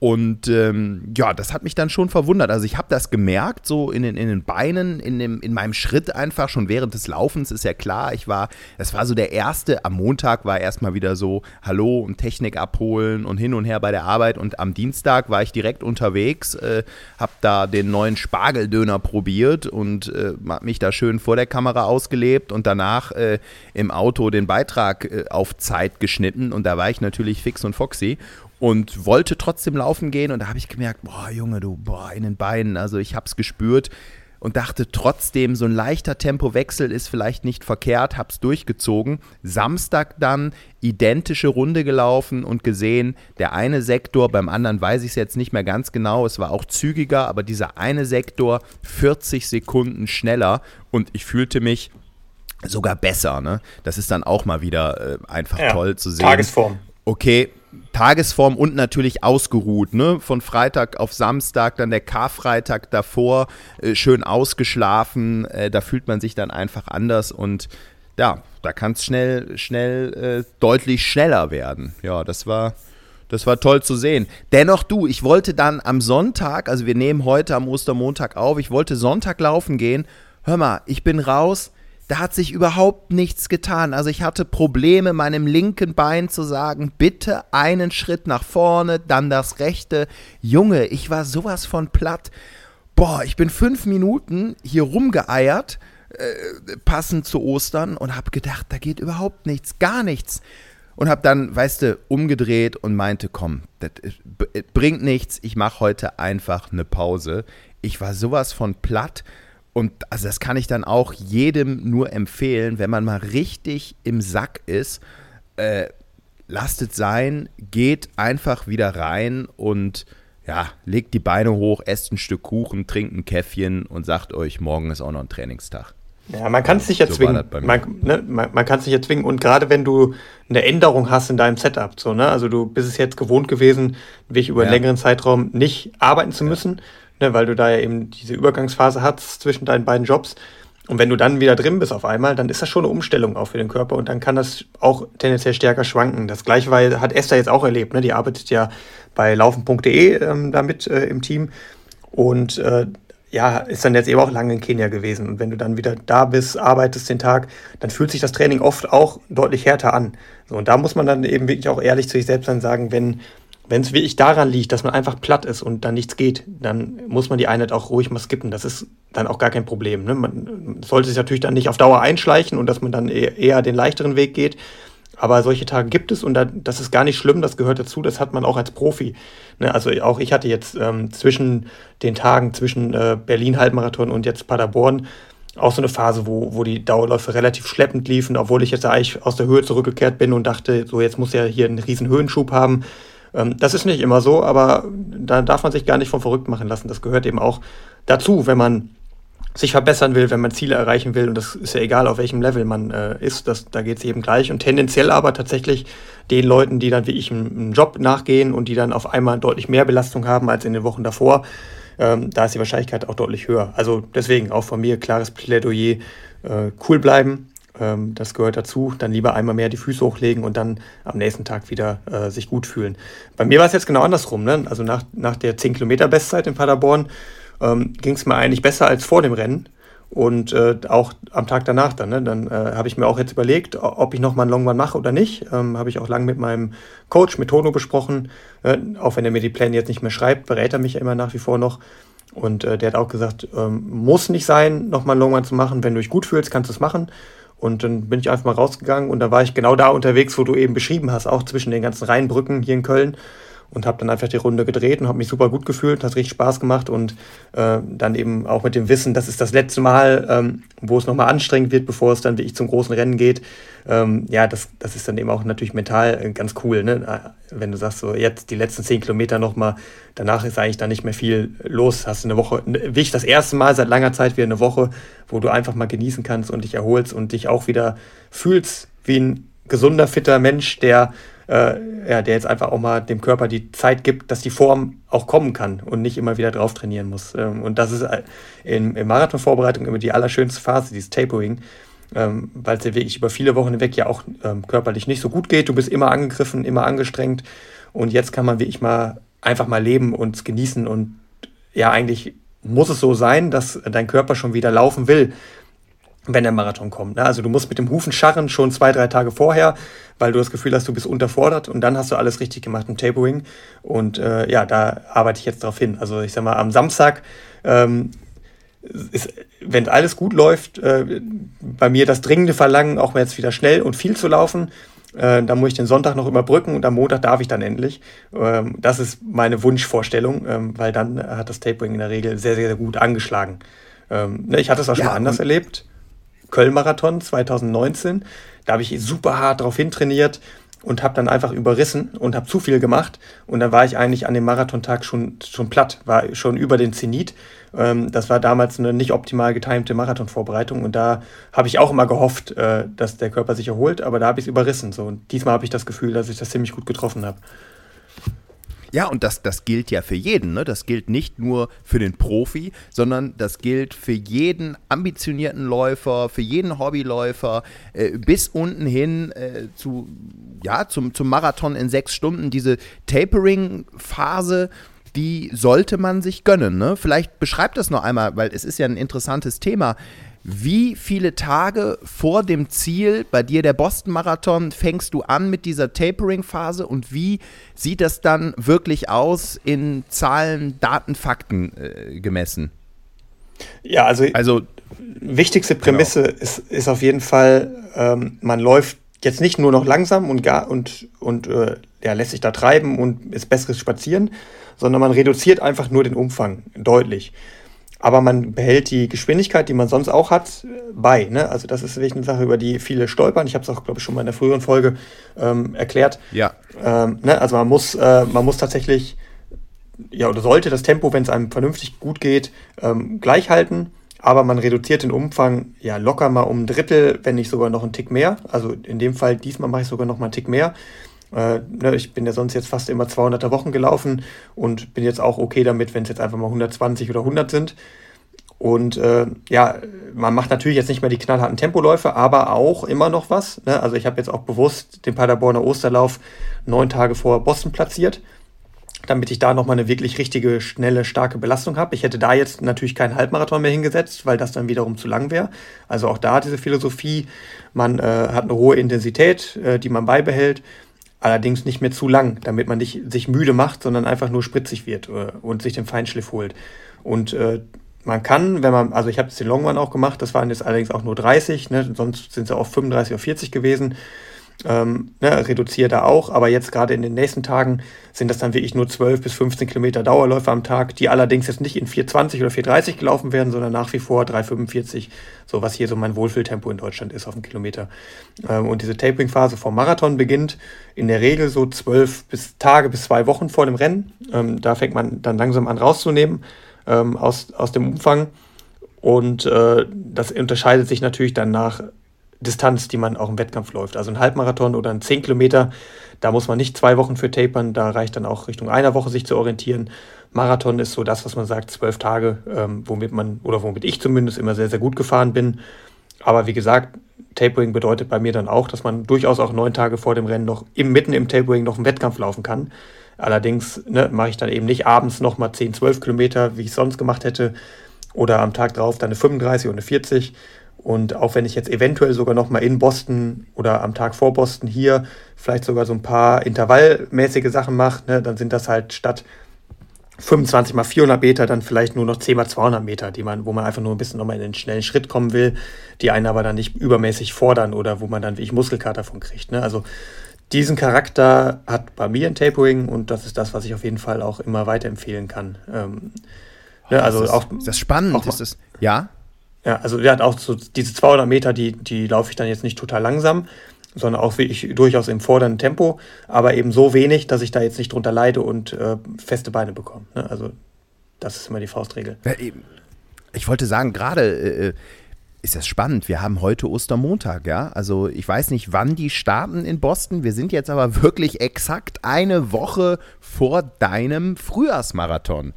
Und ähm, ja, das hat mich dann schon verwundert. Also ich habe das gemerkt, so in den, in den Beinen, in, dem, in meinem Schritt einfach schon während des Laufens, ist ja klar. Ich war, das war so der erste, am Montag war erstmal wieder so, hallo und Technik abholen und hin und her bei der Arbeit. Und am Dienstag war ich direkt unterwegs, äh, habe da den neuen Spargeldöner probiert und äh, habe mich da schön vor der Kamera ausgelebt und danach äh, im Auto den Beitrag äh, auf Zeit geschnitten. Und da war ich natürlich fix und foxy und wollte trotzdem laufen gehen. Und da habe ich gemerkt, boah, Junge, du, boah, in den Beinen. Also ich habe es gespürt und dachte trotzdem, so ein leichter Tempowechsel ist vielleicht nicht verkehrt, habe es durchgezogen. Samstag dann identische Runde gelaufen und gesehen, der eine Sektor, beim anderen weiß ich es jetzt nicht mehr ganz genau, es war auch zügiger, aber dieser eine Sektor 40 Sekunden schneller und ich fühlte mich sogar besser. Ne? Das ist dann auch mal wieder äh, einfach ja, toll zu sehen. Tagesform. Okay, Tagesform und natürlich ausgeruht, ne? Von Freitag auf Samstag, dann der Karfreitag davor, äh, schön ausgeschlafen, äh, da fühlt man sich dann einfach anders und ja, da kann es schnell, schnell, äh, deutlich schneller werden. Ja, das war, das war toll zu sehen. Dennoch du, ich wollte dann am Sonntag, also wir nehmen heute am Ostermontag auf, ich wollte Sonntag laufen gehen. Hör mal, ich bin raus da hat sich überhaupt nichts getan. Also ich hatte Probleme, meinem linken Bein zu sagen, bitte einen Schritt nach vorne, dann das rechte. Junge, ich war sowas von platt. Boah, ich bin fünf Minuten hier rumgeeiert, äh, passend zu Ostern, und habe gedacht, da geht überhaupt nichts, gar nichts. Und habe dann, weißt du, umgedreht und meinte, komm, das bringt nichts, ich mache heute einfach eine Pause. Ich war sowas von platt und also das kann ich dann auch jedem nur empfehlen, wenn man mal richtig im Sack ist, äh, lasst es sein, geht einfach wieder rein und ja, legt die Beine hoch, esst ein Stück Kuchen, trinkt ein Käffchen und sagt euch, morgen ist auch noch ein Trainingstag. Ja, man kann es sich ja so. Man, ne, man, man kann es sich ja zwingen. Und gerade wenn du eine Änderung hast in deinem Setup, so, ne? Also du bist es jetzt gewohnt gewesen, wirklich über einen längeren Zeitraum nicht arbeiten zu müssen. Ne, weil du da ja eben diese Übergangsphase hast zwischen deinen beiden Jobs. Und wenn du dann wieder drin bist auf einmal, dann ist das schon eine Umstellung auch für den Körper und dann kann das auch tendenziell stärker schwanken. Das gleiche hat Esther jetzt auch erlebt. Ne? Die arbeitet ja bei laufen.de ähm, damit äh, im Team und äh, ja, ist dann jetzt eben auch lange in Kenia gewesen. Und wenn du dann wieder da bist, arbeitest den Tag, dann fühlt sich das Training oft auch deutlich härter an. So, und da muss man dann eben wirklich auch ehrlich zu sich selbst dann sagen, wenn wenn es wirklich daran liegt, dass man einfach platt ist und dann nichts geht, dann muss man die Einheit auch ruhig mal skippen. Das ist dann auch gar kein Problem. Ne? Man sollte sich natürlich dann nicht auf Dauer einschleichen und dass man dann e-, eher den leichteren Weg geht. Aber solche Tage gibt es und das ist gar nicht schlimm, das gehört dazu, das hat man auch als Profi. Ne? Also auch ich hatte jetzt ähm, zwischen den Tagen, zwischen äh, Berlin-Halbmarathon und jetzt Paderborn, auch so eine Phase, wo, wo die Dauerläufe relativ schleppend liefen, obwohl ich jetzt eigentlich aus der Höhe zurückgekehrt bin und dachte, so jetzt muss ja hier einen riesen Höhenschub haben. Ähm, das ist nicht immer so, aber da darf man sich gar nicht von verrückt machen lassen. Das gehört eben auch dazu, wenn man sich verbessern will, wenn man Ziele erreichen will. Und das ist ja egal, auf welchem Level man äh, ist. Das, da geht es eben gleich. Und tendenziell aber tatsächlich den Leuten, die dann wie ich einen, Job nachgehen und die dann auf einmal deutlich mehr Belastung haben als in den Wochen davor, ähm, da ist die Wahrscheinlichkeit auch deutlich höher. Also deswegen auch von mir klares Plädoyer, äh, cool bleiben. Ähm, das gehört dazu. Dann lieber einmal mehr die Füße hochlegen und dann am nächsten Tag wieder äh, sich gut fühlen. Bei mir war es jetzt genau andersrum. Ne? Also nach, nach der 10 Kilometer Bestzeit in Paderborn ähm, ging es mir eigentlich besser als vor dem Rennen. Und äh, auch am Tag danach dann. Ne? Dann äh, habe ich mir auch jetzt überlegt, ob ich nochmal einen Longrun mache oder nicht. Ähm, habe ich auch lange mit meinem Coach, mit Tono besprochen. Äh, auch wenn er mir die Pläne jetzt nicht mehr schreibt, berät er mich ja immer nach wie vor noch. Und äh, der hat auch gesagt, ähm, muss nicht sein, nochmal einen Longrun zu machen. Wenn du dich gut fühlst, kannst du es machen. Und dann bin ich einfach mal rausgegangen und da war ich genau da unterwegs, wo du eben beschrieben hast, auch zwischen den ganzen Rheinbrücken hier in Köln und habe dann einfach die Runde gedreht und habe mich super gut gefühlt, hat richtig Spaß gemacht und äh, dann eben auch mit dem Wissen, das ist das letzte Mal, ähm, wo es nochmal anstrengend wird, bevor es dann wie ich zum großen Rennen geht. Ähm, ja, das, das ist dann eben auch natürlich mental äh, ganz cool, ne? Äh, wenn du sagst, so jetzt die letzten zehn Kilometer nochmal, danach ist eigentlich dann nicht mehr viel los, hast du eine Woche, wie ich das erste Mal seit langer Zeit wieder eine Woche, wo du einfach mal genießen kannst und dich erholst und dich auch wieder fühlst wie ein gesunder, fitter Mensch, der äh, ja, der jetzt einfach auch mal dem Körper die Zeit gibt, dass die Form auch kommen kann und nicht immer wieder drauf trainieren muss. Ähm, und das ist äh, in, in Marathonvorbereitung immer die allerschönste Phase, dieses Tapering, ähm, weil es ja wirklich über viele Wochen hinweg ja auch ähm, körperlich nicht so gut geht. Du bist immer angegriffen, immer angestrengt und jetzt kann man wirklich mal einfach mal leben und genießen und ja, eigentlich muss es so sein, dass dein Körper schon wieder laufen will wenn der Marathon kommt. Ne? Also du musst mit dem Hufen scharren schon zwei, drei Tage vorher, weil du das Gefühl hast, du bist unterfordert und dann hast du alles richtig gemacht im Tapering. Und äh, ja, da arbeite ich jetzt darauf hin. Also ich sag mal, am Samstag ähm, ist, wenn alles gut läuft, äh, bei mir das dringende Verlangen, auch mal jetzt wieder schnell und viel zu laufen. Äh, da muss ich den Sonntag noch überbrücken und am Montag darf ich dann endlich. Ähm, das ist meine Wunschvorstellung, ähm, weil dann hat das Tapering in der Regel sehr, sehr, sehr gut angeschlagen. Ähm, ne, ich hatte es auch schon ja, mal anders erlebt. Köln-Marathon 2019. Da habe ich super hart drauf hintrainiert und habe dann einfach überrissen und habe zu viel gemacht. Und dann war ich eigentlich an dem Marathontag schon, schon platt, war schon über den Zenit. Ähm, das war damals eine nicht optimal getimte Marathonvorbereitung. Und da habe ich auch immer gehofft, äh, dass der Körper sich erholt, aber da habe ich es überrissen. So. Und diesmal habe ich das Gefühl, dass ich das ziemlich gut getroffen habe. Ja, und das, das gilt ja für jeden. Ne? Das gilt nicht nur für den Profi, sondern das gilt für jeden ambitionierten Läufer, für jeden Hobbyläufer, äh, bis unten hin äh, zu, ja, zum, zum Marathon in sechs Stunden. Diese Tapering-Phase, die sollte man sich gönnen. Ne? Vielleicht beschreibt das noch einmal, weil es ist ja ein interessantes Thema. Wie viele Tage vor dem Ziel, bei dir der Boston-Marathon, fängst du an mit dieser Tapering-Phase und wie sieht das dann wirklich aus in Zahlen, Daten, Fakten äh, gemessen? Ja, also, also wichtigste Prämisse genau. ist, ist auf jeden Fall, ähm, man läuft jetzt nicht nur noch langsam und, gar, und, und äh, ja, lässt sich da treiben und ist besseres Spazieren, sondern man reduziert einfach nur den Umfang deutlich aber man behält die Geschwindigkeit, die man sonst auch hat, bei. Ne? Also das ist wirklich eine Sache, über die viele stolpern. Ich habe es auch, glaube ich, schon mal in der früheren Folge ähm, erklärt. Ja. Ähm, ne? Also man muss, äh, man muss tatsächlich, ja, oder sollte das Tempo, wenn es einem vernünftig gut geht, ähm, gleich halten. Aber man reduziert den Umfang ja locker mal um ein Drittel, wenn nicht sogar noch einen Tick mehr. Also in dem Fall, diesmal mache ich sogar noch mal einen Tick mehr. Äh, ne, ich bin ja sonst jetzt fast immer 200er Wochen gelaufen und bin jetzt auch okay damit, wenn es jetzt einfach mal 120 oder 100 sind. Und äh, ja, man macht natürlich jetzt nicht mehr die knallharten Tempoläufe, aber auch immer noch was. Ne? Also ich habe jetzt auch bewusst den Paderborner Osterlauf neun Tage vor Boston platziert, damit ich da nochmal eine wirklich richtige, schnelle, starke Belastung habe. Ich hätte da jetzt natürlich keinen Halbmarathon mehr hingesetzt, weil das dann wiederum zu lang wäre. Also auch da diese Philosophie, man äh, hat eine hohe Intensität, äh, die man beibehält allerdings nicht mehr zu lang, damit man nicht sich müde macht, sondern einfach nur spritzig wird äh, und sich den Feinschliff holt. Und äh, man kann, wenn man, also ich habe jetzt den Long Run auch gemacht, das waren jetzt allerdings auch nur 30, ne, sonst sind es auch 35 oder 40 gewesen ähm, ne, reduziere da auch, aber jetzt gerade in den nächsten Tagen sind das dann wirklich nur 12 bis 15 Kilometer Dauerläufe am Tag, die allerdings jetzt nicht in 420 oder 430 gelaufen werden, sondern nach wie vor 345, so was hier so mein Wohlfühltempo in Deutschland ist auf einen Kilometer. Ähm, und diese Tapering-Phase vom Marathon beginnt in der Regel so 12 bis Tage bis zwei Wochen vor dem Rennen. Ähm, da fängt man dann langsam an rauszunehmen ähm, aus, aus dem Umfang Und äh, das unterscheidet sich natürlich dann nach Distanz, die man auch im Wettkampf läuft. Also ein Halbmarathon oder ein 10 Kilometer, da muss man nicht zwei Wochen für tapern, da reicht dann auch Richtung einer Woche sich zu orientieren. Marathon ist so das, was man sagt, zwölf Tage, ähm, womit man, oder womit ich zumindest immer sehr, sehr gut gefahren bin. Aber wie gesagt, Tapering bedeutet bei mir dann auch, dass man durchaus auch neun Tage vor dem Rennen noch im, mitten im Tapering noch einen Wettkampf laufen kann. Allerdings ne, mache ich dann eben nicht abends nochmal 10, 12 Kilometer, wie ich sonst gemacht hätte, oder am Tag drauf dann eine 35 oder eine 40. Und auch wenn ich jetzt eventuell sogar nochmal in Boston oder am Tag vor Boston hier vielleicht sogar so ein paar intervallmäßige Sachen mache, ne, dann sind das halt statt 25 mal 400 Meter dann vielleicht nur noch 10 mal 200 Meter, die man, wo man einfach nur ein bisschen nochmal in einen schnellen Schritt kommen will, die einen aber dann nicht übermäßig fordern oder wo man dann wie ich Muskelkater von kriegt. Ne? Also diesen Charakter hat bei mir ein Tapering und das ist das, was ich auf jeden Fall auch immer weiterempfehlen kann. Ähm, ne, also ist das, auch, ist das spannend? Auch, ist das, ja? Ja, also hat auch so diese 200 Meter, die, die laufe ich dann jetzt nicht total langsam, sondern auch wirklich durchaus im fordernden Tempo, aber eben so wenig, dass ich da jetzt nicht drunter leide und äh, feste Beine bekomme. Ne? Also das ist immer die Faustregel. Ich wollte sagen, gerade äh, äh, ist das spannend. Wir haben heute Ostermontag, ja. Also ich weiß nicht, wann die starten in Boston. Wir sind jetzt aber wirklich exakt eine Woche vor deinem Frühjahrsmarathon.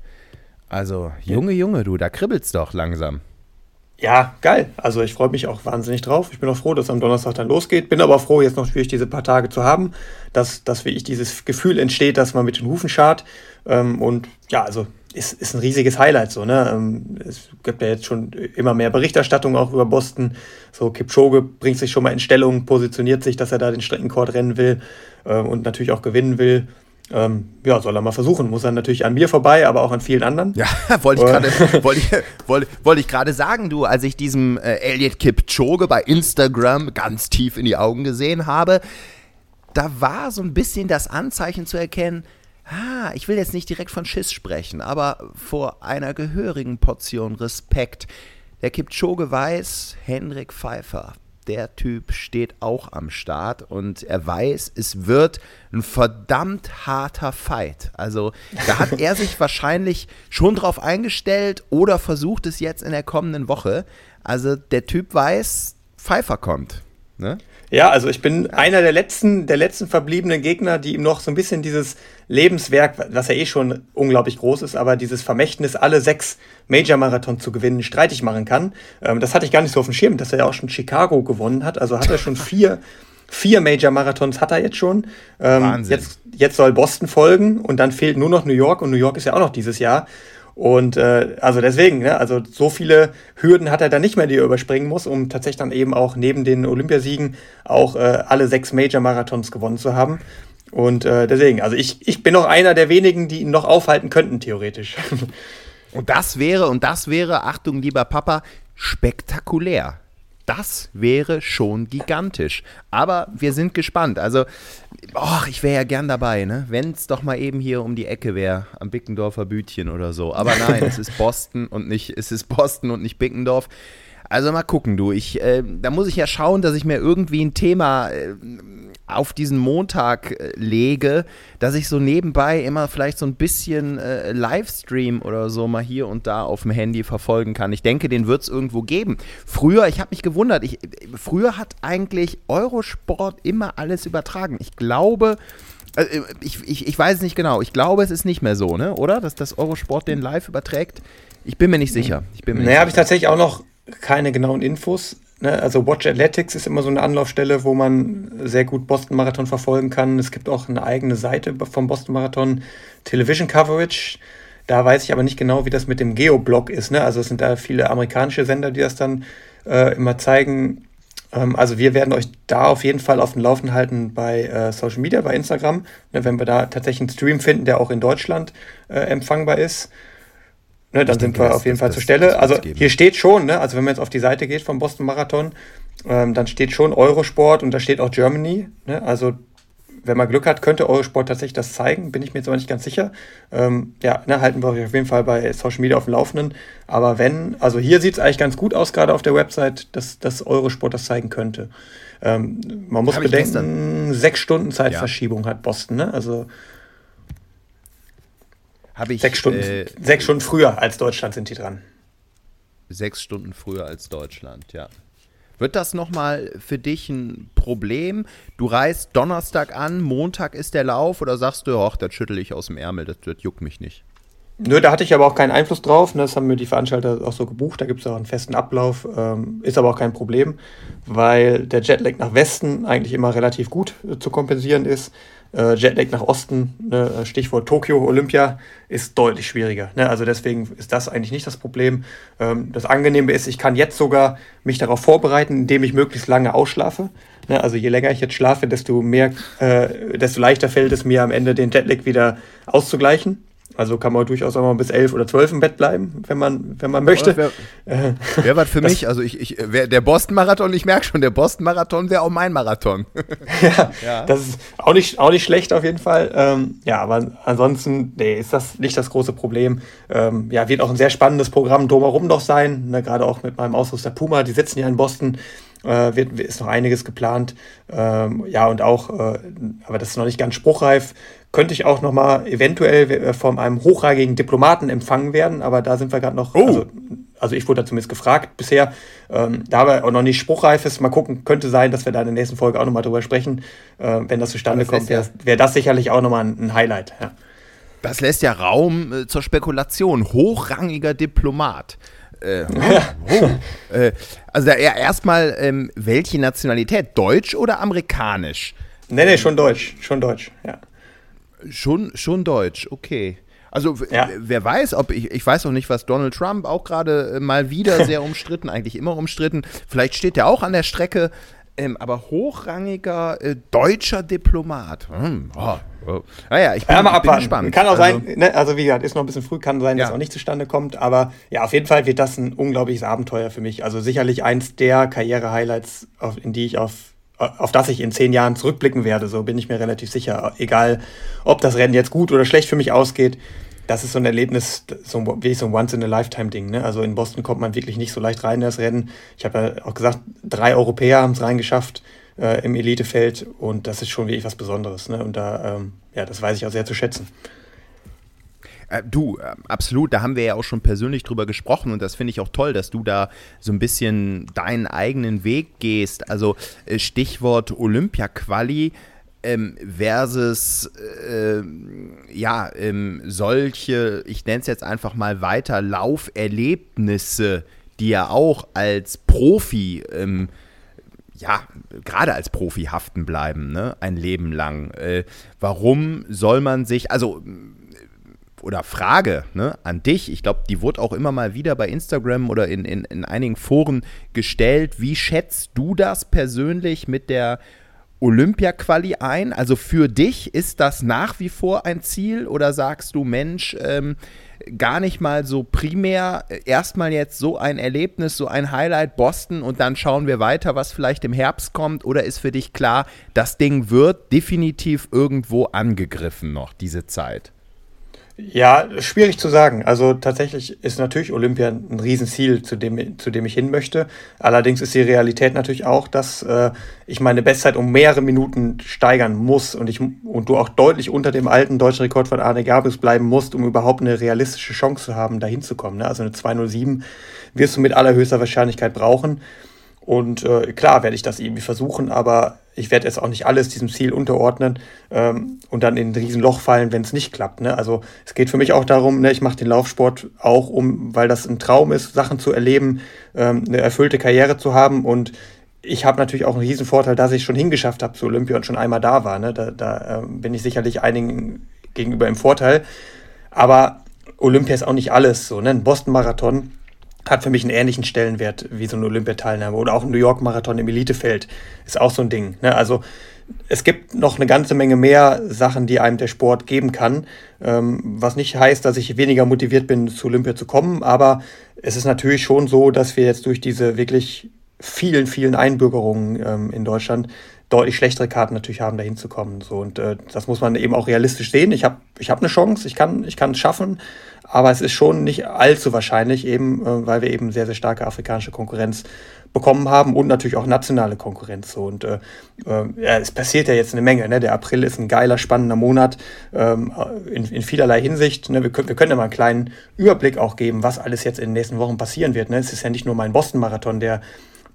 Also, Junge, Junge, du, da kribbelt's doch langsam. Ja, geil. Also ich freue mich auch wahnsinnig drauf. Ich bin auch froh, dass am Donnerstag dann losgeht. Bin aber froh, jetzt noch schwierig diese paar Tage zu haben, dass, dass wie ich dieses Gefühl entsteht, dass man mit den Hufen schart. Ähm, und ja, also ist, ist ein riesiges Highlight so. Ne? Ähm, es gibt ja jetzt schon immer mehr Berichterstattung auch über Boston. So Kipchoge bringt sich schon mal in Stellung, positioniert sich, dass er da den Streckenkord rennen will ähm, und natürlich auch gewinnen will. Ähm, ja, soll er mal versuchen. Muss er natürlich an mir vorbei, aber auch an vielen anderen. Ja, wollte ich gerade wollte ich, wollte, wollte ich sagen, du, als ich diesem äh, Elliot Kipchoge bei Instagram ganz tief in die Augen gesehen habe, da war so ein bisschen das Anzeichen zu erkennen, ah, ich will jetzt nicht direkt von Schiss sprechen, aber vor einer gehörigen Portion Respekt. Der Kipchoge weiß, Hendrik Pfeiffer, der Typ steht auch am Start und er weiß, es wird ein verdammt harter Fight. Also da hat er sich wahrscheinlich schon drauf eingestellt oder versucht es jetzt in der kommenden Woche. Also der Typ weiß, Pfeiffer kommt. Ne? Ja, also ich bin einer der letzten, der letzten verbliebenen Gegner, die ihm noch so ein bisschen dieses Lebenswerk, was ja eh schon unglaublich groß ist, aber dieses Vermächtnis, alle sechs Major-Marathon zu gewinnen, streitig machen kann. Ähm, das hatte ich gar nicht so auf dem Schirm, dass er ja auch schon Chicago gewonnen hat. Also hat er schon vier, vier Major-Marathons hat er jetzt schon. Ähm, Wahnsinn. Jetzt, jetzt soll Boston folgen und dann fehlt nur noch New York und New York ist ja auch noch dieses Jahr. Und äh, also deswegen, ne, also so viele Hürden hat er dann nicht mehr, die er überspringen muss, um tatsächlich dann eben auch neben den Olympiasiegen auch äh, alle sechs Major-Marathons gewonnen zu haben. Und äh, deswegen, also ich, ich bin noch einer der wenigen, die ihn noch aufhalten könnten, theoretisch. Und das wäre, und das wäre, Achtung, lieber Papa, spektakulär. Das wäre schon gigantisch. Aber wir sind gespannt. Also, oh, ich wäre ja gern dabei, ne? Wenn es doch mal eben hier um die Ecke wäre, am Bickendorfer Bütchen oder so. Aber nein, es ist Boston und nicht, es ist Boston und nicht Bickendorf. Also mal gucken, du. Ich, äh, da muss ich ja schauen, dass ich mir irgendwie ein Thema äh, auf diesen Montag äh, lege, dass ich so nebenbei immer vielleicht so ein bisschen äh, Livestream oder so mal hier und da auf dem Handy verfolgen kann. Ich denke, den wird es irgendwo geben. Früher, ich habe mich gewundert, ich, früher hat eigentlich Eurosport immer alles übertragen. Ich glaube, äh, ich, ich, ich weiß es nicht genau. Ich glaube, es ist nicht mehr so, ne? oder? Dass das Eurosport den live überträgt. Ich bin mir nicht sicher. Ich bin mir naja, habe ich tatsächlich auch noch keine genauen Infos. Ne? Also Watch Athletics ist immer so eine Anlaufstelle, wo man sehr gut Boston Marathon verfolgen kann. Es gibt auch eine eigene Seite vom Boston Marathon Television Coverage. Da weiß ich aber nicht genau, wie das mit dem Geoblog ist. Ne? Also es sind da viele amerikanische Sender, die das dann äh, immer zeigen. Ähm, also wir werden euch da auf jeden Fall auf dem Laufen halten bei äh, Social Media, bei Instagram, ne? wenn wir da tatsächlich einen Stream finden, der auch in Deutschland äh, empfangbar ist. Ne, dann sind wir auf jeden Fall zur Stelle. Also hier steht schon, ne, also wenn man jetzt auf die Seite geht vom Boston Marathon, ähm, dann steht schon Eurosport und da steht auch Germany. Ne, also wenn man Glück hat, könnte Eurosport tatsächlich das zeigen, bin ich mir jetzt aber nicht ganz sicher. Ähm, ja, ne, halten wir euch auf jeden Fall bei Social Media auf dem Laufenden. Aber wenn, also hier sieht es eigentlich ganz gut aus, gerade auf der Website, dass, dass Eurosport das zeigen könnte. Ähm, man muss Hab bedenken, sechs Stunden Zeitverschiebung ja. hat Boston, ne? Also habe ich. Sechs Stunden, äh, sechs Stunden früher als Deutschland sind die dran. Sechs Stunden früher als Deutschland, ja. Wird das nochmal für dich ein Problem? Du reist Donnerstag an, Montag ist der Lauf oder sagst du, ach, das schüttel ich aus dem Ärmel, das, das juckt mich nicht? Nö, da hatte ich aber auch keinen Einfluss drauf. Ne? Das haben mir die Veranstalter auch so gebucht. Da gibt es auch einen festen Ablauf. Ähm, ist aber auch kein Problem, weil der Jetlag nach Westen eigentlich immer relativ gut äh, zu kompensieren ist. Äh, Jetlag nach Osten, ne? Stichwort Tokio, Olympia, ist deutlich schwieriger. Ne? Also deswegen ist das eigentlich nicht das Problem. Ähm, das Angenehme ist, ich kann jetzt sogar mich darauf vorbereiten, indem ich möglichst lange ausschlafe. Ne? Also je länger ich jetzt schlafe, desto mehr, äh, desto leichter fällt es mir am Ende den Jetlag wieder auszugleichen. Also kann man durchaus auch mal bis elf oder zwölf im Bett bleiben, wenn man, wenn man möchte. Wäre wär was für mich. Also ich, ich der Boston-Marathon, ich merke schon, der Boston-Marathon wäre auch mein Marathon. ja, ja, das ist auch nicht, auch nicht schlecht auf jeden Fall. Ähm, ja, aber ansonsten, nee, ist das nicht das große Problem. Ähm, ja, wird auch ein sehr spannendes Programm drumherum noch sein. Ne, Gerade auch mit meinem Ausrüster Puma, die sitzen ja in Boston äh, wird, ist noch einiges geplant. Ähm, ja, und auch, äh, aber das ist noch nicht ganz spruchreif, könnte ich auch noch mal eventuell äh, von einem hochrangigen Diplomaten empfangen werden, aber da sind wir gerade noch, oh. also, also, ich wurde da zumindest gefragt bisher, ähm, da aber auch noch nicht spruchreif ist, mal gucken, könnte sein, dass wir da in der nächsten Folge auch noch mal drüber sprechen, äh, wenn das zustande das kommt, wäre wär das sicherlich auch noch mal ein, ein Highlight. Ja. Das lässt ja Raum äh, zur Spekulation. Hochrangiger Diplomat. Äh, oh, oh. äh, also da, ja, erstmal, ähm, welche Nationalität? Deutsch oder amerikanisch? Nee, nee, schon Deutsch. Schon Deutsch, ja. Schon, schon Deutsch, okay. Also ja. wer weiß, ob ich, ich weiß noch nicht, was Donald Trump auch gerade äh, mal wieder sehr umstritten, eigentlich immer umstritten. Vielleicht steht er auch an der Strecke, ähm, aber hochrangiger äh, deutscher Diplomat. Hm, oh, oh. Naja, ich bin, ja, ich bin gespannt. Kann auch also, sein, ne? also wie gesagt, ist noch ein bisschen früh, kann sein, dass ja. es auch nicht zustande kommt, aber ja, auf jeden Fall wird das ein unglaubliches Abenteuer für mich. Also sicherlich eins der Karriere-Highlights, in die ich auf auf das ich in zehn Jahren zurückblicken werde, so bin ich mir relativ sicher. Egal, ob das Rennen jetzt gut oder schlecht für mich ausgeht, das ist so ein Erlebnis, so, wie so ein Once-in-a-Lifetime-Ding. Ne? Also in Boston kommt man wirklich nicht so leicht rein in das Rennen. Ich habe ja auch gesagt, drei Europäer haben es reingeschafft äh, im Elitefeld und das ist schon wirklich was Besonderes. Ne? Und da, ähm, ja, das weiß ich auch sehr zu schätzen. Äh, du, äh, absolut, da haben wir ja auch schon persönlich drüber gesprochen und das finde ich auch toll, dass du da so ein bisschen deinen eigenen Weg gehst. Also äh, Stichwort Olympia-Quali ähm, versus äh, ja ähm, solche, ich nenne es jetzt einfach mal weiter, Lauferlebnisse, die ja auch als Profi ähm, ja, gerade als Profi haften bleiben, ne? ein Leben lang. Äh, warum soll man sich, also oder Frage ne, an dich, ich glaube, die wurde auch immer mal wieder bei Instagram oder in, in, in einigen Foren gestellt. Wie schätzt du das persönlich mit der Olympia-Quali ein? Also für dich ist das nach wie vor ein Ziel oder sagst du, Mensch, ähm, gar nicht mal so primär, erstmal jetzt so ein Erlebnis, so ein Highlight Boston und dann schauen wir weiter, was vielleicht im Herbst kommt? Oder ist für dich klar, das Ding wird definitiv irgendwo angegriffen noch, diese Zeit? Ja, schwierig zu sagen. Also tatsächlich ist natürlich Olympia ein Riesenziel, zu dem, zu dem ich hin möchte. Allerdings ist die Realität natürlich auch, dass äh, ich meine Bestzeit um mehrere Minuten steigern muss und, ich, und du auch deutlich unter dem alten deutschen Rekord von Arne Gabius bleiben musst, um überhaupt eine realistische Chance zu haben, da hinzukommen. Ne? Also eine 207 wirst du mit allerhöchster Wahrscheinlichkeit brauchen. Und äh, klar werde ich das irgendwie versuchen, aber ich werde jetzt auch nicht alles diesem Ziel unterordnen ähm, und dann in ein Riesenloch fallen, wenn es nicht klappt. Ne? Also es geht für mich auch darum, ne, ich mache den Laufsport auch um, weil das ein Traum ist, Sachen zu erleben, ähm, eine erfüllte Karriere zu haben und ich habe natürlich auch einen riesen Vorteil, dass ich schon hingeschafft habe zu Olympia und schon einmal da war. Ne? Da, da ähm, bin ich sicherlich einigen gegenüber im Vorteil. Aber Olympia ist auch nicht alles so. Ne? Ein Boston-Marathon hat für mich einen ähnlichen Stellenwert wie so eine Olympiateilnahme oder auch ein New York Marathon im Elitefeld ist auch so ein Ding. Ne? Also es gibt noch eine ganze Menge mehr Sachen, die einem der Sport geben kann, ähm, was nicht heißt, dass ich weniger motiviert bin, zu Olympia zu kommen, aber es ist natürlich schon so, dass wir jetzt durch diese wirklich vielen, vielen Einbürgerungen ähm, in Deutschland deutlich schlechtere Karten natürlich haben, da hinzukommen. So, und äh, das muss man eben auch realistisch sehen. Ich habe ich hab eine Chance, ich kann es schaffen, aber es ist schon nicht allzu wahrscheinlich, eben, äh, weil wir eben sehr, sehr starke afrikanische Konkurrenz bekommen haben und natürlich auch nationale Konkurrenz. So. Und äh, äh, es passiert ja jetzt eine Menge. Ne? Der April ist ein geiler, spannender Monat ähm, in, in vielerlei Hinsicht. Ne? Wir, wir können ja mal einen kleinen Überblick auch geben, was alles jetzt in den nächsten Wochen passieren wird. Ne? Es ist ja nicht nur mein Boston-Marathon, der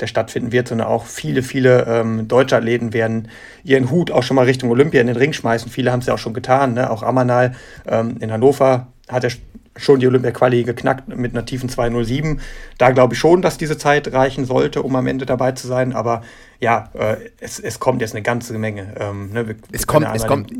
der stattfinden wird, sondern auch viele, viele ähm, deutsche Athleten werden ihren Hut auch schon mal Richtung Olympia in den Ring schmeißen. Viele haben es ja auch schon getan. Ne? Auch Amanal ähm, in Hannover hat er schon die Olympia-Quali geknackt mit einer tiefen 207. Da glaube ich schon, dass diese Zeit reichen sollte, um am Ende dabei zu sein. Aber ja, äh, es, es kommt jetzt eine ganze Menge. Ähm, ne? wir, es kommt, es kommt.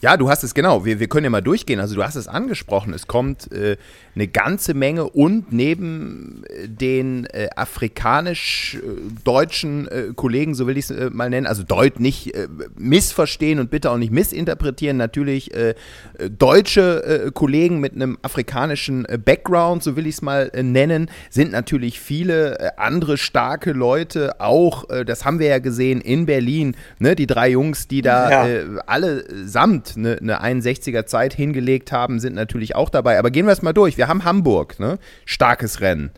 Ja, du hast es genau. Wir, wir können ja mal durchgehen. Also du hast es angesprochen. Es kommt äh, eine ganze Menge und neben äh, den äh, afrikanisch-deutschen äh, Kollegen, so will ich es äh, mal nennen, also Deut nicht äh, missverstehen und bitte auch nicht missinterpretieren, natürlich äh, deutsche Kollegen mit einem afrikanischen Background, so will ich es mal nennen, sind natürlich viele andere starke Leute, auch, das haben wir ja gesehen in Berlin, ne, die drei Jungs, die da ja. allesamt eine, eine 61er Zeit hingelegt haben, sind natürlich auch dabei. Aber gehen wir es mal durch. Wir haben Hamburg, ne? Starkes Rennen.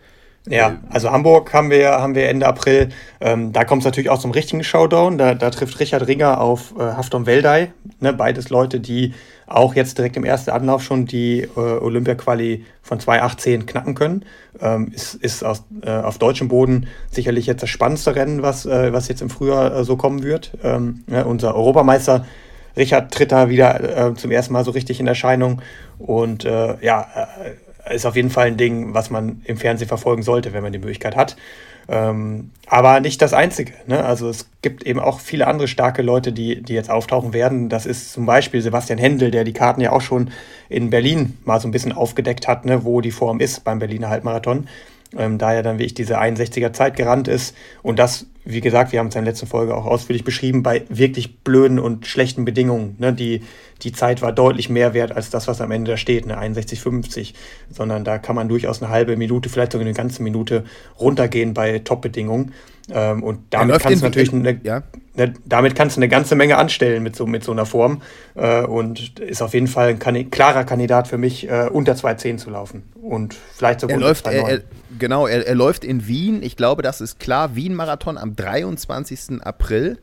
Ja, also Hamburg haben wir, haben wir Ende April. Ähm, da kommt es natürlich auch zum richtigen Showdown. Da, da trifft Richard Ringer auf äh, Hafton Weldei. Ne, beides Leute, die auch jetzt direkt im ersten Anlauf schon die äh, Olympia-Quali von 2018 knacken können. Ähm, ist ist aus, äh, auf deutschem Boden sicherlich jetzt das spannendste Rennen, was, äh, was jetzt im Frühjahr äh, so kommen wird. Ähm, ja, unser Europameister Richard tritt da wieder äh, zum ersten Mal so richtig in Erscheinung. Und äh, ja, ist auf jeden Fall ein Ding, was man im Fernsehen verfolgen sollte, wenn man die Möglichkeit hat. Ähm, aber nicht das Einzige. Ne? Also es gibt eben auch viele andere starke Leute, die, die jetzt auftauchen werden. Das ist zum Beispiel Sebastian Händel, der die Karten ja auch schon in Berlin mal so ein bisschen aufgedeckt hat, ne? wo die Form ist beim Berliner Halbmarathon. Ähm, da er dann wie ich diese 61er Zeit gerannt ist und das wie gesagt, wir haben es in der letzten Folge auch ausführlich beschrieben, bei wirklich blöden und schlechten Bedingungen. Ne? Die, die Zeit war deutlich mehr wert als das, was am Ende da steht, eine 61,50. Sondern da kann man durchaus eine halbe Minute, vielleicht sogar eine ganze Minute runtergehen bei Top-Bedingungen. Ähm, und damit kannst du natürlich eine, ja. ne, damit kannst du eine ganze Menge anstellen mit so, mit so einer Form. Äh, und ist auf jeden Fall ein Kandi klarer Kandidat für mich, äh, unter 2,10 zu laufen. Und vielleicht sogar er läuft, er, er, Genau, er, er läuft in Wien. Ich glaube, das ist klar. Wien-Marathon am 23. April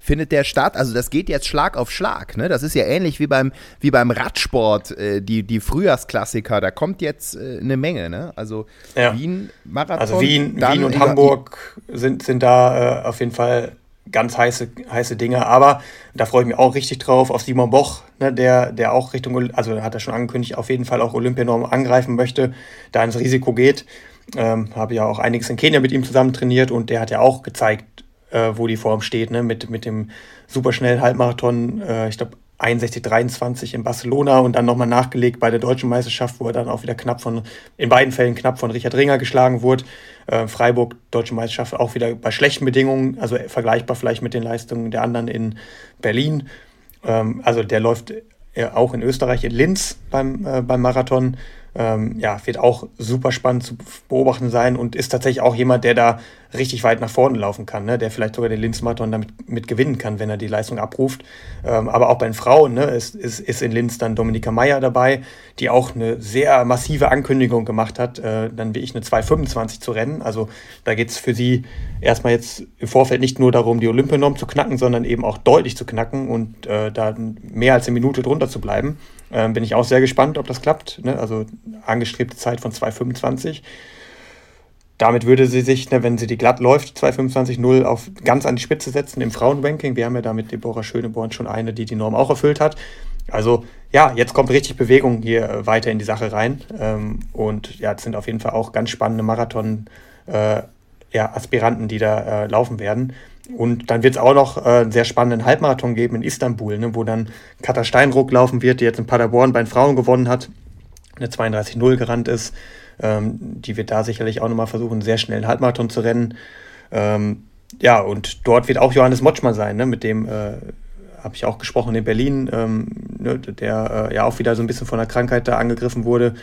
findet der statt. Also das geht jetzt Schlag auf Schlag. Ne? Das ist ja ähnlich wie beim, wie beim Radsport, äh, die, die Frühjahrsklassiker. Da kommt jetzt äh, eine Menge. Ne? Also ja. Wien, Marathon. Also Wien, Wien und Hamburg sind, sind da äh, auf jeden Fall ganz heiße, heiße Dinge. Aber da freue ich mich auch richtig drauf auf Simon Boch, ne, der, der auch Richtung, also hat er schon angekündigt, auf jeden Fall auch Olympianorm angreifen möchte, da ins Risiko geht. Ähm, habe ja auch einiges in Kenia mit ihm zusammen trainiert und der hat ja auch gezeigt, äh, wo die Form steht, ne? mit, mit dem superschnellen Halbmarathon, äh, ich glaube 61-23 in Barcelona und dann nochmal nachgelegt bei der deutschen Meisterschaft, wo er dann auch wieder knapp von, in beiden Fällen knapp von Richard Ringer geschlagen wurde. Äh, Freiburg, deutsche Meisterschaft, auch wieder bei schlechten Bedingungen, also vergleichbar vielleicht mit den Leistungen der anderen in Berlin. Ähm, also der läuft auch in Österreich, in Linz beim, äh, beim Marathon ähm, ja, wird auch super spannend zu beobachten sein und ist tatsächlich auch jemand, der da richtig weit nach vorne laufen kann, ne? der vielleicht sogar den Linz-Marathon damit mit gewinnen kann, wenn er die Leistung abruft. Ähm, aber auch bei den Frauen ne, ist, ist, ist in Linz dann Dominika Meyer dabei, die auch eine sehr massive Ankündigung gemacht hat, äh, dann wie ich eine 2,25 zu rennen. Also da geht es für sie erstmal jetzt im Vorfeld nicht nur darum, die Olympianorm zu knacken, sondern eben auch deutlich zu knacken und äh, da mehr als eine Minute drunter zu bleiben. Ähm, bin ich auch sehr gespannt, ob das klappt. Ne? Also angestrebte Zeit von 2,25. Damit würde sie sich, ne, wenn sie die glatt läuft, 2,25,0 auf ganz an die Spitze setzen im Frauenranking. Wir haben ja da mit Deborah Schöneborn schon eine, die die Norm auch erfüllt hat. Also ja, jetzt kommt richtig Bewegung hier weiter in die Sache rein. Ähm, und ja, es sind auf jeden Fall auch ganz spannende Marathon-Aspiranten, äh, ja, die da äh, laufen werden. Und dann wird es auch noch äh, einen sehr spannenden Halbmarathon geben in Istanbul, ne, wo dann Katha Steinruck laufen wird, die jetzt in Paderborn bei den Frauen gewonnen hat, eine 32-0 gerannt ist. Ähm, die wird da sicherlich auch nochmal versuchen, einen sehr schnellen Halbmarathon zu rennen. Ähm, ja, und dort wird auch Johannes Motschmann sein, ne, mit dem äh, habe ich auch gesprochen in Berlin, ähm, ne, der äh, ja auch wieder so ein bisschen von der Krankheit da angegriffen wurde.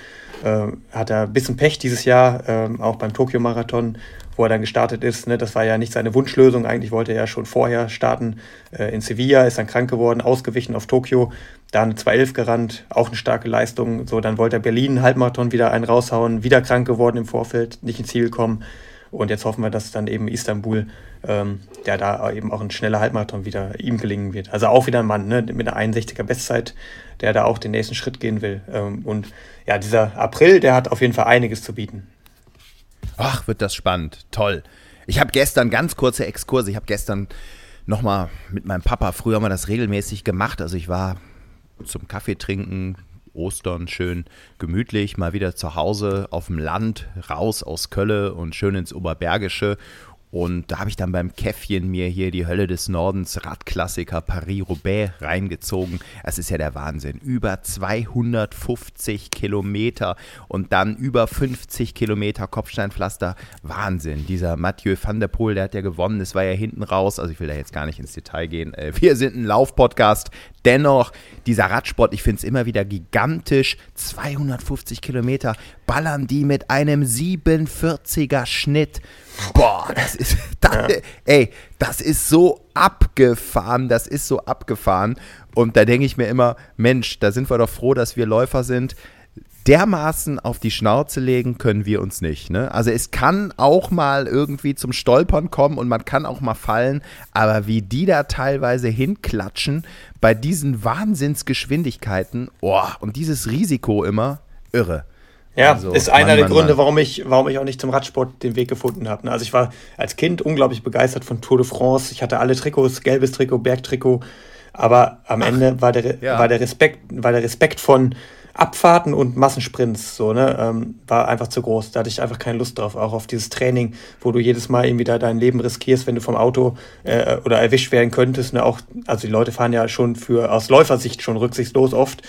Äh, hat er ein bisschen Pech dieses Jahr, äh, auch beim Tokio-Marathon, wo er dann gestartet ist. Ne? Das war ja nicht seine Wunschlösung. Eigentlich wollte er ja schon vorher starten äh, in Sevilla, ist dann krank geworden, ausgewichen auf Tokio, da eine 2.11 gerannt, auch eine starke Leistung. So, dann wollte er Berlin Halbmarathon wieder einen raushauen, wieder krank geworden im Vorfeld, nicht ins Ziel kommen. Und jetzt hoffen wir, dass dann eben Istanbul, ähm, der da eben auch ein schneller Halbmarathon wieder ihm gelingen wird. Also auch wieder ein Mann ne, mit einer 61er Bestzeit, der da auch den nächsten Schritt gehen will. Ähm, und ja, dieser April, der hat auf jeden Fall einiges zu bieten. Ach, wird das spannend. Toll. Ich habe gestern, ganz kurze Exkurse, ich habe gestern nochmal mit meinem Papa, früher haben wir das regelmäßig gemacht. Also ich war zum Kaffee trinken, Ostern schön gemütlich, mal wieder zu Hause auf dem Land, raus aus Kölle und schön ins Oberbergische und da habe ich dann beim Käffchen mir hier die Hölle des Nordens Radklassiker Paris-Roubaix reingezogen. Es ist ja der Wahnsinn. Über 250 Kilometer und dann über 50 Kilometer Kopfsteinpflaster. Wahnsinn. Dieser Mathieu van der Poel, der hat ja gewonnen. Es war ja hinten raus. Also ich will da jetzt gar nicht ins Detail gehen. Äh, wir sind ein Laufpodcast. Dennoch, dieser Radsport, ich finde es immer wieder gigantisch. 250 Kilometer ballern die mit einem 47er Schnitt. Boah, das ist, das, ja. ey, das ist so abgefahren, das ist so abgefahren. Und da denke ich mir immer, Mensch, da sind wir doch froh, dass wir Läufer sind. Dermaßen auf die Schnauze legen können wir uns nicht. Ne? Also es kann auch mal irgendwie zum Stolpern kommen und man kann auch mal fallen, aber wie die da teilweise hinklatschen bei diesen Wahnsinnsgeschwindigkeiten, oh, und dieses Risiko immer, irre. Ja, also, ist einer Mann, der Mann, Gründe, Mann. warum ich, warum ich auch nicht zum Radsport den Weg gefunden habe. Ne? Also ich war als Kind unglaublich begeistert von Tour de France. Ich hatte alle Trikots, gelbes Trikot, Bergtrikot. Aber am Ach, Ende war der, ja. war, der Respekt, war der Respekt von Abfahrten und Massensprints so, ne, ähm, war einfach zu groß. Da hatte ich einfach keine Lust drauf, auch auf dieses Training, wo du jedes Mal irgendwie da dein Leben riskierst, wenn du vom Auto äh, oder erwischt werden könntest. Ne, auch, also die Leute fahren ja schon für aus Läufersicht schon rücksichtslos oft.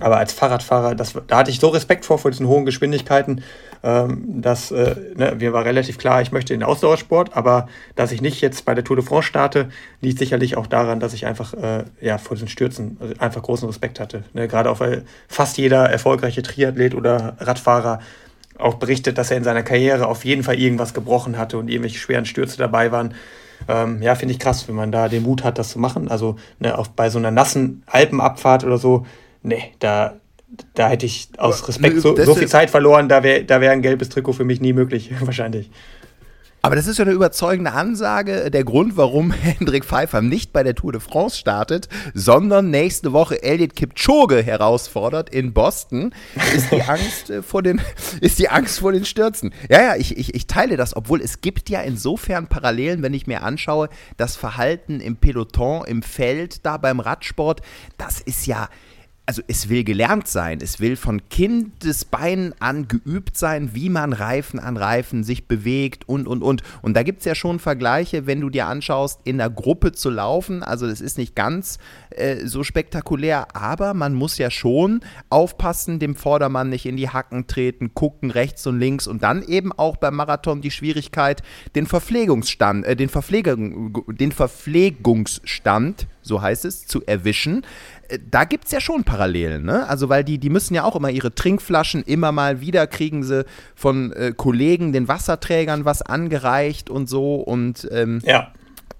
Aber als Fahrradfahrer, das, da hatte ich so Respekt vor, vor diesen hohen Geschwindigkeiten, ähm, dass äh, ne, mir war relativ klar, ich möchte den Ausdauersport, aber dass ich nicht jetzt bei der Tour de France starte, liegt sicherlich auch daran, dass ich einfach äh, ja, vor diesen Stürzen also einfach großen Respekt hatte. Ne, gerade auch, weil fast jeder erfolgreiche Triathlet oder Radfahrer auch berichtet, dass er in seiner Karriere auf jeden Fall irgendwas gebrochen hatte und irgendwelche schweren Stürze dabei waren. Ähm, ja, finde ich krass, wenn man da den Mut hat, das zu machen. Also ne, auch bei so einer nassen Alpenabfahrt oder so, nee, da, da hätte ich aus Respekt so, so viel Zeit verloren, da wäre da wär ein gelbes Trikot für mich nie möglich, wahrscheinlich. Aber das ist ja eine überzeugende Ansage. Der Grund, warum Hendrik Pfeiffer nicht bei der Tour de France startet, sondern nächste Woche Elliot Kipchoge herausfordert in Boston, ist die Angst äh, vor den, ist die Angst vor den Stürzen. Ja, ja, ich, ich, ich teile das, obwohl es gibt ja insofern Parallelen, wenn ich mir anschaue, das Verhalten im Peloton, im Feld, da beim Radsport, das ist ja, also es will gelernt sein, es will von Kindesbeinen an geübt sein, wie man Reifen an Reifen sich bewegt und, und, und. Und da gibt es ja schon Vergleiche, wenn du dir anschaust, in der Gruppe zu laufen. Also das ist nicht ganz äh, so spektakulär, aber man muss ja schon aufpassen, dem Vordermann nicht in die Hacken treten, gucken rechts und links und dann eben auch beim Marathon die Schwierigkeit, den Verpflegungsstand, äh, den, Verpflegung, den Verpflegungsstand, so heißt es, zu erwischen. Äh, da gibt es ja schon Parallelen, ne? Also, weil die, die müssen ja auch immer ihre Trinkflaschen immer mal wieder kriegen sie von äh, Kollegen, den Wasserträgern was angereicht und so und ähm, ja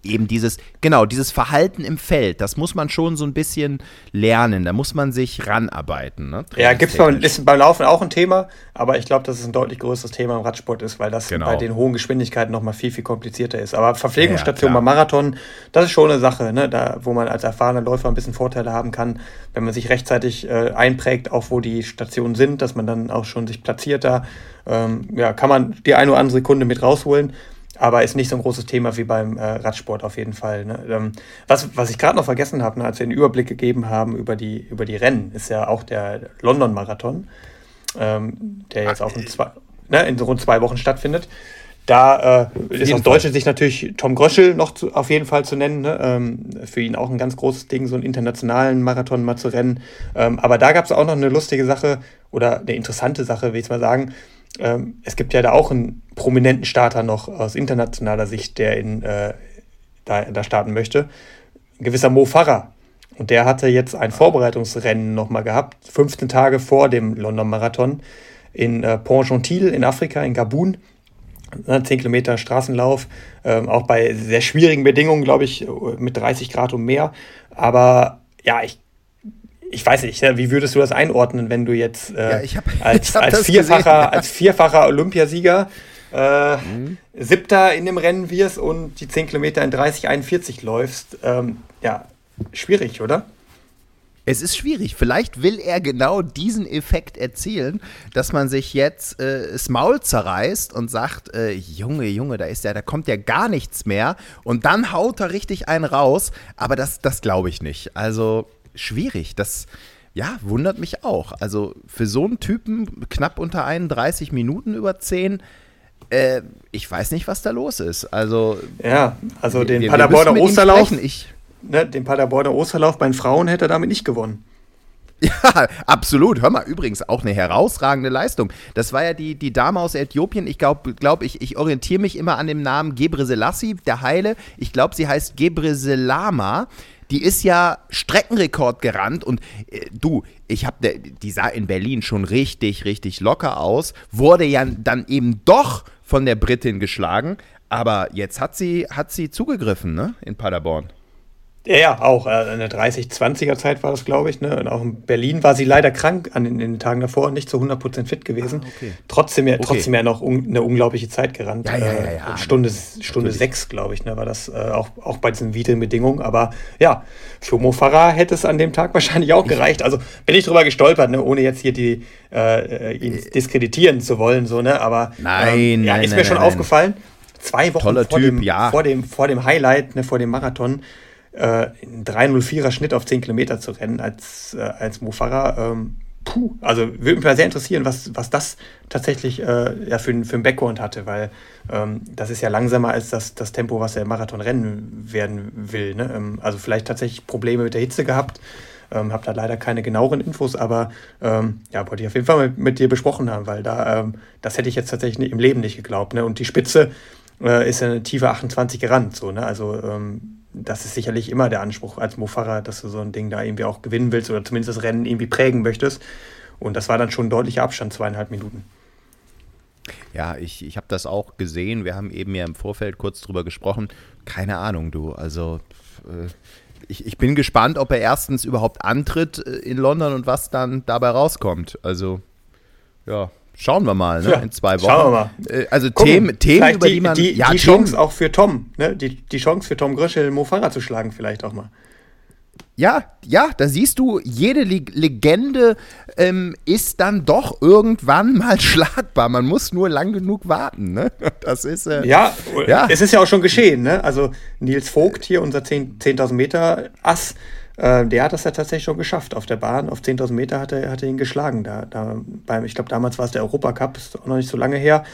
eben dieses, genau, dieses Verhalten im Feld, das muss man schon so ein bisschen lernen, da muss man sich ranarbeiten. Ne? Ja, gibt es beim, beim Laufen auch ein Thema, aber ich glaube, dass es ein deutlich größeres Thema im Radsport ist, weil das genau. bei den hohen Geschwindigkeiten nochmal viel, viel komplizierter ist. Aber Verpflegungsstation ja, beim Marathon, das ist schon eine Sache, ne? da, wo man als erfahrener Läufer ein bisschen Vorteile haben kann, wenn man sich rechtzeitig äh, einprägt, auch wo die Stationen sind, dass man dann auch schon sich platziert da. Ähm, ja, kann man die eine oder andere Sekunde mit rausholen aber ist nicht so ein großes Thema wie beim äh, Radsport auf jeden Fall. Ne? Ähm, was, was ich gerade noch vergessen habe, ne, als wir einen Überblick gegeben haben über die, über die Rennen, ist ja auch der London-Marathon, ähm, der jetzt auch in, zwei, ne, in rund zwei Wochen stattfindet. Da äh, ist aus deutscher Sicht natürlich Tom Gröschel noch zu, auf jeden Fall zu nennen. Ne? Ähm, für ihn auch ein ganz großes Ding, so einen internationalen Marathon mal zu rennen. Ähm, aber da gab es auch noch eine lustige Sache oder eine interessante Sache, will ich mal sagen ähm, es gibt ja da auch einen prominenten Starter noch aus internationaler Sicht, der in, äh, da, da starten möchte. Ein gewisser Mo Farah. Und der hatte jetzt ein Vorbereitungsrennen nochmal gehabt, 15 Tage vor dem London Marathon in äh, Pont-Gentil in Afrika, in Gabun. 10 ne, Kilometer Straßenlauf, ähm, auch bei sehr schwierigen Bedingungen, glaube ich, mit 30 Grad und mehr. Aber ja, ich, ich weiß nicht, wie würdest du das einordnen, wenn du jetzt äh, ja, hab, als, als, vierfacher, als vierfacher Olympiasieger äh, mhm. Siebter in dem Rennen wirst und die 10 Kilometer in 30, 41 läufst? Ähm, ja, schwierig, oder? Es ist schwierig. Vielleicht will er genau diesen Effekt erzielen, dass man sich jetzt äh, das Maul zerreißt und sagt, äh, Junge, Junge, da ist ja, da kommt ja gar nichts mehr. Und dann haut er richtig einen raus. Aber das, das glaube ich nicht. Also schwierig. Das ja, wundert mich auch. Also für so einen Typen knapp unter 31 Minuten über 10. Äh, ich weiß nicht, was da los ist. Also ja, also den Paderborner Osterlauf. Ich, ne, den Paderborner Osterlauf bei den Frauen hätte er damit nicht gewonnen. Ja, absolut. Hör mal, übrigens auch eine herausragende Leistung. Das war ja die, die Dame aus Äthiopien. Ich glaube, glaub ich, ich orientiere mich immer an dem Namen Gebre Selassie, der Heile. Ich glaube, sie heißt Gebre Selama. Die ist ja Streckenrekord gerannt und äh, du, ich habe, die sah in Berlin schon richtig, richtig locker aus, wurde ja dann eben doch von der Britin geschlagen, aber jetzt hat sie, hat sie zugegriffen, ne, in Paderborn. Ja, ja, auch äh, in der 30-20er Zeit war das, glaube ich. Ne? Und auch in Berlin war sie leider krank an den, in den Tagen davor und nicht zu 100% fit gewesen. Ah, okay. Trotzdem, ja, okay. trotzdem ja noch un, eine unglaubliche Zeit gerannt. Ja, ja, ja, äh, ja Stunde, Stunde sechs, glaube ich, ne, war das äh, auch, auch bei diesen widrigen Bedingungen. Aber ja, für Mo Farah hätte es an dem Tag wahrscheinlich auch gereicht. Also bin ich drüber gestolpert, ne, ohne jetzt hier die, äh, ihn äh, diskreditieren zu wollen. So, ne? Aber nein, ähm, ja, nein, ist nein, mir schon nein, aufgefallen. Zwei Wochen vor, typ, dem, ja. vor, dem, vor dem Highlight, ne, vor dem Marathon, äh, 304er Schnitt auf 10 Kilometer zu rennen als, äh, als Mofara. Ähm, puh, also würde mich mal sehr interessieren, was, was das tatsächlich äh, ja, für, für einen Background hatte, weil ähm, das ist ja langsamer als das, das Tempo, was er im Marathon rennen werden will. Ne? Ähm, also vielleicht tatsächlich Probleme mit der Hitze gehabt. Ähm, habe da leider keine genaueren Infos, aber ähm, ja, wollte ich auf jeden Fall mit, mit dir besprochen haben, weil da, ähm, das hätte ich jetzt tatsächlich im Leben nicht geglaubt. Ne? Und die Spitze äh, ist ja eine tiefe 28 gerannt, so, ne? Also ähm, das ist sicherlich immer der Anspruch als Mofahrer, dass du so ein Ding da irgendwie auch gewinnen willst oder zumindest das Rennen irgendwie prägen möchtest. Und das war dann schon ein deutlicher Abstand, zweieinhalb Minuten. Ja, ich, ich habe das auch gesehen. Wir haben eben ja im Vorfeld kurz drüber gesprochen. Keine Ahnung, du. Also äh, ich, ich bin gespannt, ob er erstens überhaupt antritt äh, in London und was dann dabei rauskommt. Also, ja, Schauen wir mal, ne? Ja, in zwei Wochen. Schauen wir mal. Äh, also Gucken, Themen, Themen über die, die man. Die, ja, die Chance auch für Tom, ne? Die, die Chance für Tom Gröschel, Mo Farah zu schlagen, vielleicht auch mal. Ja, ja, da siehst du, jede Legende ähm, ist dann doch irgendwann mal schlagbar. Man muss nur lang genug warten. Ne? Das ist äh, ja, ja, es ist ja auch schon geschehen. Ne? Also Nils Vogt hier, unser 10.000 10 Meter Ass, äh, der hat das ja tatsächlich schon geschafft auf der Bahn. Auf 10.000 Meter hat er, hat er ihn geschlagen. Da, da beim, ich glaube, damals war es der Europacup, ist auch noch nicht so lange her.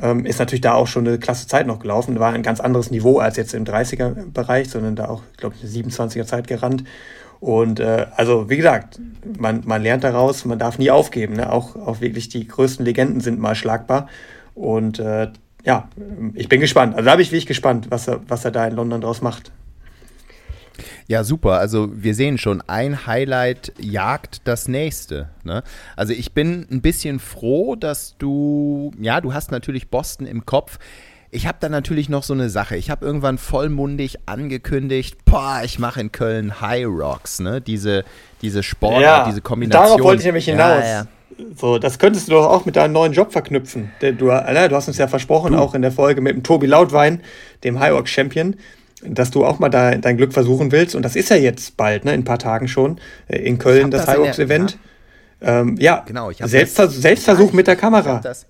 Ähm, ist natürlich da auch schon eine klasse Zeit noch gelaufen. War ein ganz anderes Niveau als jetzt im 30er-Bereich, sondern da auch, glaube ich, eine 27er Zeit gerannt. Und äh, also, wie gesagt, man, man lernt daraus, man darf nie aufgeben. Ne? Auch, auch wirklich die größten Legenden sind mal schlagbar. Und äh, ja, ich bin gespannt. Also da bin ich wirklich gespannt, was er, was er da in London draus macht. Ja, super. Also wir sehen schon, ein Highlight jagt das nächste. Ne? Also ich bin ein bisschen froh, dass du, ja, du hast natürlich Boston im Kopf. Ich habe da natürlich noch so eine Sache. Ich habe irgendwann vollmundig angekündigt, boah, ich mache in Köln High Rocks, ne? Diese, diese Sport, ja, diese Kombination. Darauf wollte ich nämlich hinaus. Ja, ja. So, das könntest du doch auch mit deinem neuen Job verknüpfen. Du, du hast uns ja versprochen, du. auch in der Folge mit dem Tobi Lautwein, dem High Rock Champion, dass du auch mal da dein Glück versuchen willst. Und das ist ja jetzt bald, ne, in ein paar Tagen schon, äh, in Köln das, das Highbox-Event. Ja. Ähm, ja, genau. Ich Selbstver das, Selbstversuch mit der Kamera. Das,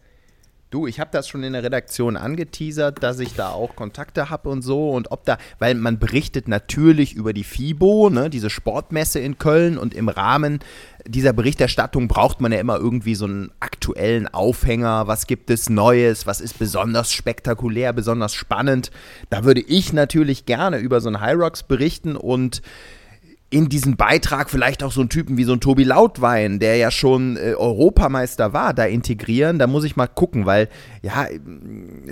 du, ich habe das schon in der Redaktion angeteasert, dass ich da auch Kontakte habe und so und ob da, weil man berichtet natürlich über die FIBO, ne, diese Sportmesse in Köln und im Rahmen dieser Berichterstattung braucht man ja immer irgendwie so einen aktuellen Aufhänger. Was gibt es Neues? Was ist besonders spektakulär, besonders spannend? Da würde ich natürlich gerne über so einen Rocks berichten und in diesen Beitrag vielleicht auch so einen Typen wie so ein Tobi Lautwein, der ja schon äh, Europameister war, da integrieren. Da muss ich mal gucken, weil ja,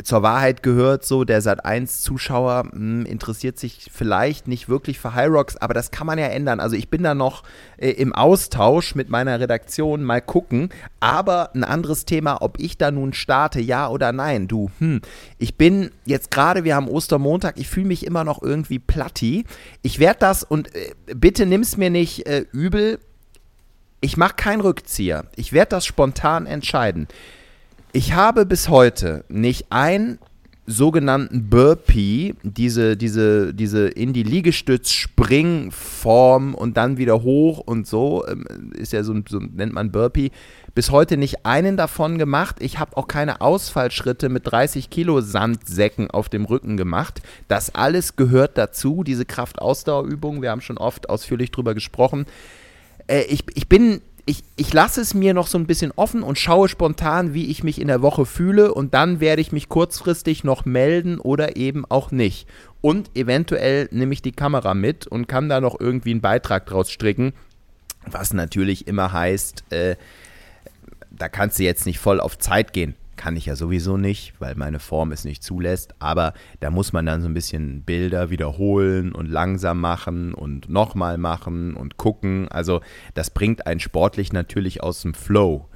zur Wahrheit gehört so, der Sat 1 Zuschauer hm, interessiert sich vielleicht nicht wirklich für High Rocks, aber das kann man ja ändern. Also ich bin da noch äh, im Austausch mit meiner Redaktion, mal gucken. Aber ein anderes Thema, ob ich da nun starte, ja oder nein. Du, hm, ich bin jetzt gerade, wir haben Ostermontag, ich fühle mich immer noch irgendwie platti. Ich werde das und äh, bitte nimm's mir nicht äh, übel. Ich mache keinen Rückzieher. Ich werde das spontan entscheiden. Ich habe bis heute nicht ein sogenannten Burpee, diese, diese, diese in die Liegestütz-Springform und dann wieder hoch und so, ähm, ist ja so, so nennt man Burpee, bis heute nicht einen davon gemacht. Ich habe auch keine Ausfallschritte mit 30 Kilo Sandsäcken auf dem Rücken gemacht. Das alles gehört dazu, diese Kraftausdauerübung. Wir haben schon oft ausführlich drüber gesprochen. Äh, ich, ich bin ich, ich lasse es mir noch so ein bisschen offen und schaue spontan, wie ich mich in der Woche fühle und dann werde ich mich kurzfristig noch melden oder eben auch nicht. Und eventuell nehme ich die Kamera mit und kann da noch irgendwie einen Beitrag draus stricken, was natürlich immer heißt, äh, da kannst du jetzt nicht voll auf Zeit gehen. Kann ich ja sowieso nicht, weil meine Form es nicht zulässt. Aber da muss man dann so ein bisschen Bilder wiederholen und langsam machen und nochmal machen und gucken. Also das bringt einen sportlich natürlich aus dem Flow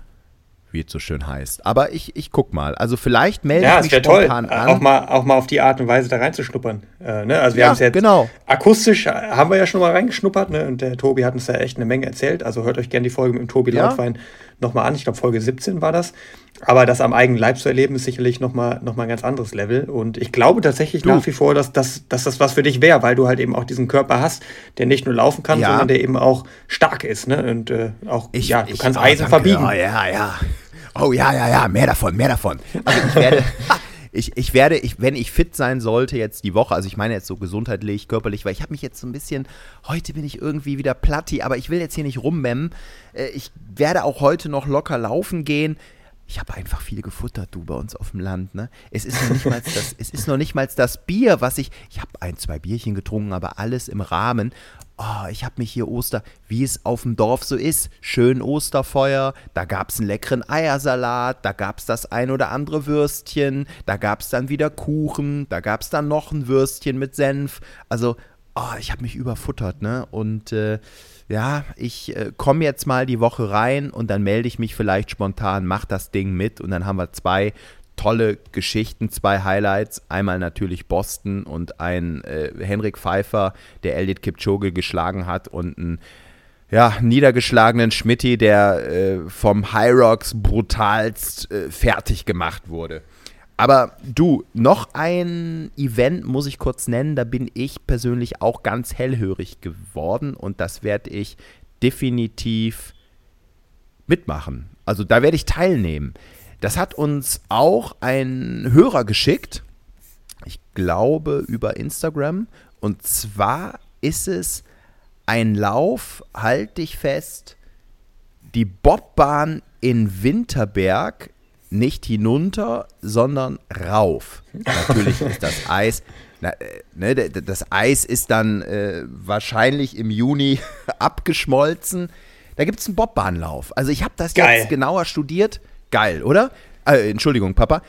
wie es so schön heißt. Aber ich, ich guck mal. Also vielleicht melde ja, ich mich spontan toll, an. Auch mal, auch mal auf die Art und Weise da reinzuschnuppern. Äh, ne? Also wir ja, haben es jetzt genau. akustisch haben wir ja schon mal reingeschnuppert, ne? Und der Tobi hat uns da echt eine Menge erzählt. Also hört euch gerne die Folge mit dem Tobi ja. Lautwein nochmal an. Ich glaube, Folge 17 war das. Aber das am eigenen Leib zu erleben, ist sicherlich nochmal noch mal ein ganz anderes Level. Und ich glaube tatsächlich du. nach wie vor, dass, dass, dass das was für dich wäre, weil du halt eben auch diesen Körper hast, der nicht nur laufen kann, ja. sondern der eben auch stark ist. Ne? Und äh, auch, ich, ja, du ich, kannst Eisen verbiegen. Oh, ja, ja. Oh ja, ja, ja, mehr davon, mehr davon. Also ich werde. ich, ich werde, ich, wenn ich fit sein sollte jetzt die Woche, also ich meine jetzt so gesundheitlich, körperlich, weil ich habe mich jetzt so ein bisschen, heute bin ich irgendwie wieder platti, aber ich will jetzt hier nicht rummemmen. Äh, ich werde auch heute noch locker laufen gehen. Ich habe einfach viel gefuttert, du, bei uns auf dem Land. Ne? Es ist noch nicht mal das, es ist noch nicht mal das Bier, was ich. Ich habe ein, zwei Bierchen getrunken, aber alles im Rahmen oh, ich habe mich hier Oster, wie es auf dem Dorf so ist, schön Osterfeuer, da gab es einen leckeren Eiersalat, da gab es das ein oder andere Würstchen, da gab es dann wieder Kuchen, da gab es dann noch ein Würstchen mit Senf. Also, oh, ich habe mich überfuttert, ne? Und äh, ja, ich äh, komme jetzt mal die Woche rein und dann melde ich mich vielleicht spontan, mach das Ding mit und dann haben wir zwei tolle Geschichten, zwei Highlights. Einmal natürlich Boston und ein äh, Henrik Pfeiffer, der Eldit Kipchoge geschlagen hat und ein ja, niedergeschlagenen Schmitti, der äh, vom High Rocks brutalst äh, fertig gemacht wurde. Aber du, noch ein Event muss ich kurz nennen, da bin ich persönlich auch ganz hellhörig geworden und das werde ich definitiv mitmachen. Also da werde ich teilnehmen. Das hat uns auch ein Hörer geschickt. Ich glaube über Instagram. Und zwar ist es ein Lauf, halt dich fest, die Bobbahn in Winterberg nicht hinunter, sondern rauf. Natürlich ist das Eis. Na, äh, ne, das Eis ist dann äh, wahrscheinlich im Juni abgeschmolzen. Da gibt es einen Bobbahnlauf. Also ich habe das Geil. jetzt genauer studiert. Geil, oder? Äh, Entschuldigung, Papa.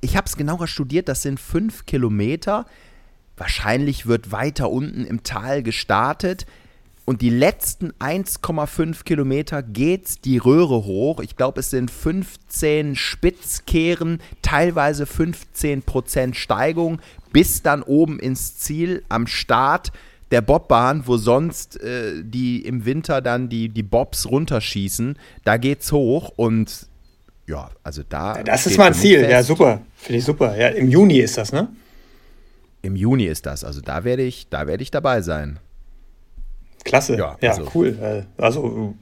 Ich habe es genauer studiert, das sind fünf Kilometer. Wahrscheinlich wird weiter unten im Tal gestartet. Und die letzten 1,5 Kilometer geht die Röhre hoch. Ich glaube, es sind 15 Spitzkehren, teilweise 15% Steigung, bis dann oben ins Ziel am Start der Bobbahn, wo sonst äh, die im Winter dann die, die Bobs runterschießen. Da geht's hoch und ja, also da. Das ist mein Ziel, fest. ja, super. Finde ich super. Ja, im Juni ist das, ne? Im Juni ist das. Also da werde ich, da werde ich dabei sein. Klasse. Ja, ja also. cool. Äh, also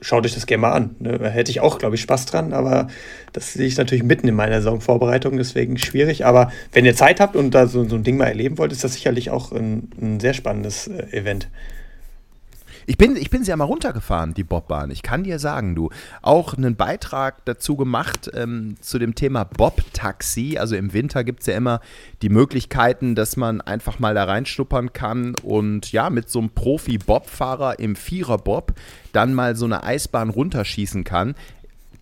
schaut euch das gerne mal an. Ne? Da hätte ich auch, glaube ich, Spaß dran, aber das sehe ich natürlich mitten in meiner Saisonvorbereitung, deswegen schwierig. Aber wenn ihr Zeit habt und da so, so ein Ding mal erleben wollt, ist das sicherlich auch ein, ein sehr spannendes äh, Event. Ich bin, ich bin sie ja mal runtergefahren, die Bobbahn. Ich kann dir sagen, du, auch einen Beitrag dazu gemacht ähm, zu dem Thema Bob-Taxi. Also im Winter gibt es ja immer die Möglichkeiten, dass man einfach mal da reinschnuppern kann und ja, mit so einem Profi-Bob-Fahrer im Vierer-Bob dann mal so eine Eisbahn runterschießen kann.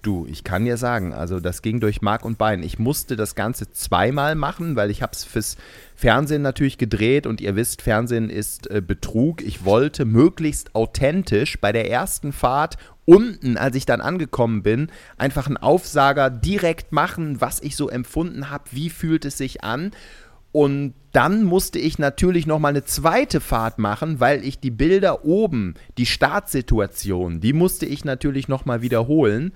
Du, ich kann dir sagen, also das ging durch Mark und Bein. Ich musste das Ganze zweimal machen, weil ich habe es fürs Fernsehen natürlich gedreht und ihr wisst, Fernsehen ist äh, Betrug. Ich wollte möglichst authentisch bei der ersten Fahrt unten, als ich dann angekommen bin, einfach einen Aufsager direkt machen, was ich so empfunden habe, wie fühlt es sich an. Und dann musste ich natürlich noch mal eine zweite Fahrt machen, weil ich die Bilder oben, die Startsituation, die musste ich natürlich noch mal wiederholen.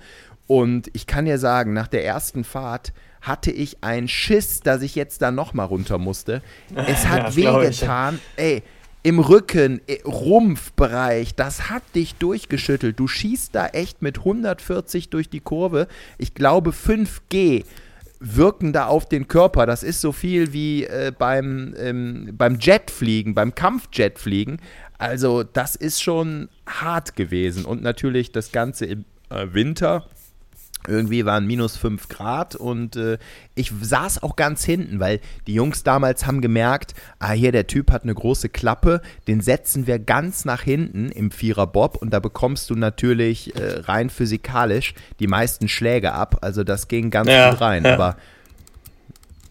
Und ich kann dir sagen, nach der ersten Fahrt hatte ich einen Schiss, dass ich jetzt da nochmal runter musste. Es hat ja, wehgetan. Ey, im Rücken, Rumpfbereich, das hat dich durchgeschüttelt. Du schießt da echt mit 140 durch die Kurve. Ich glaube 5G wirken da auf den Körper. Das ist so viel wie äh, beim, ähm, beim Jetfliegen, beim Kampfjetfliegen. Also das ist schon hart gewesen. Und natürlich das Ganze im äh, Winter irgendwie waren minus 5 Grad und äh, ich saß auch ganz hinten, weil die Jungs damals haben gemerkt, ah hier, der Typ hat eine große Klappe, den setzen wir ganz nach hinten im Vierer Bob und da bekommst du natürlich äh, rein physikalisch die meisten Schläge ab. Also das ging ganz ja, gut rein. Ja. Aber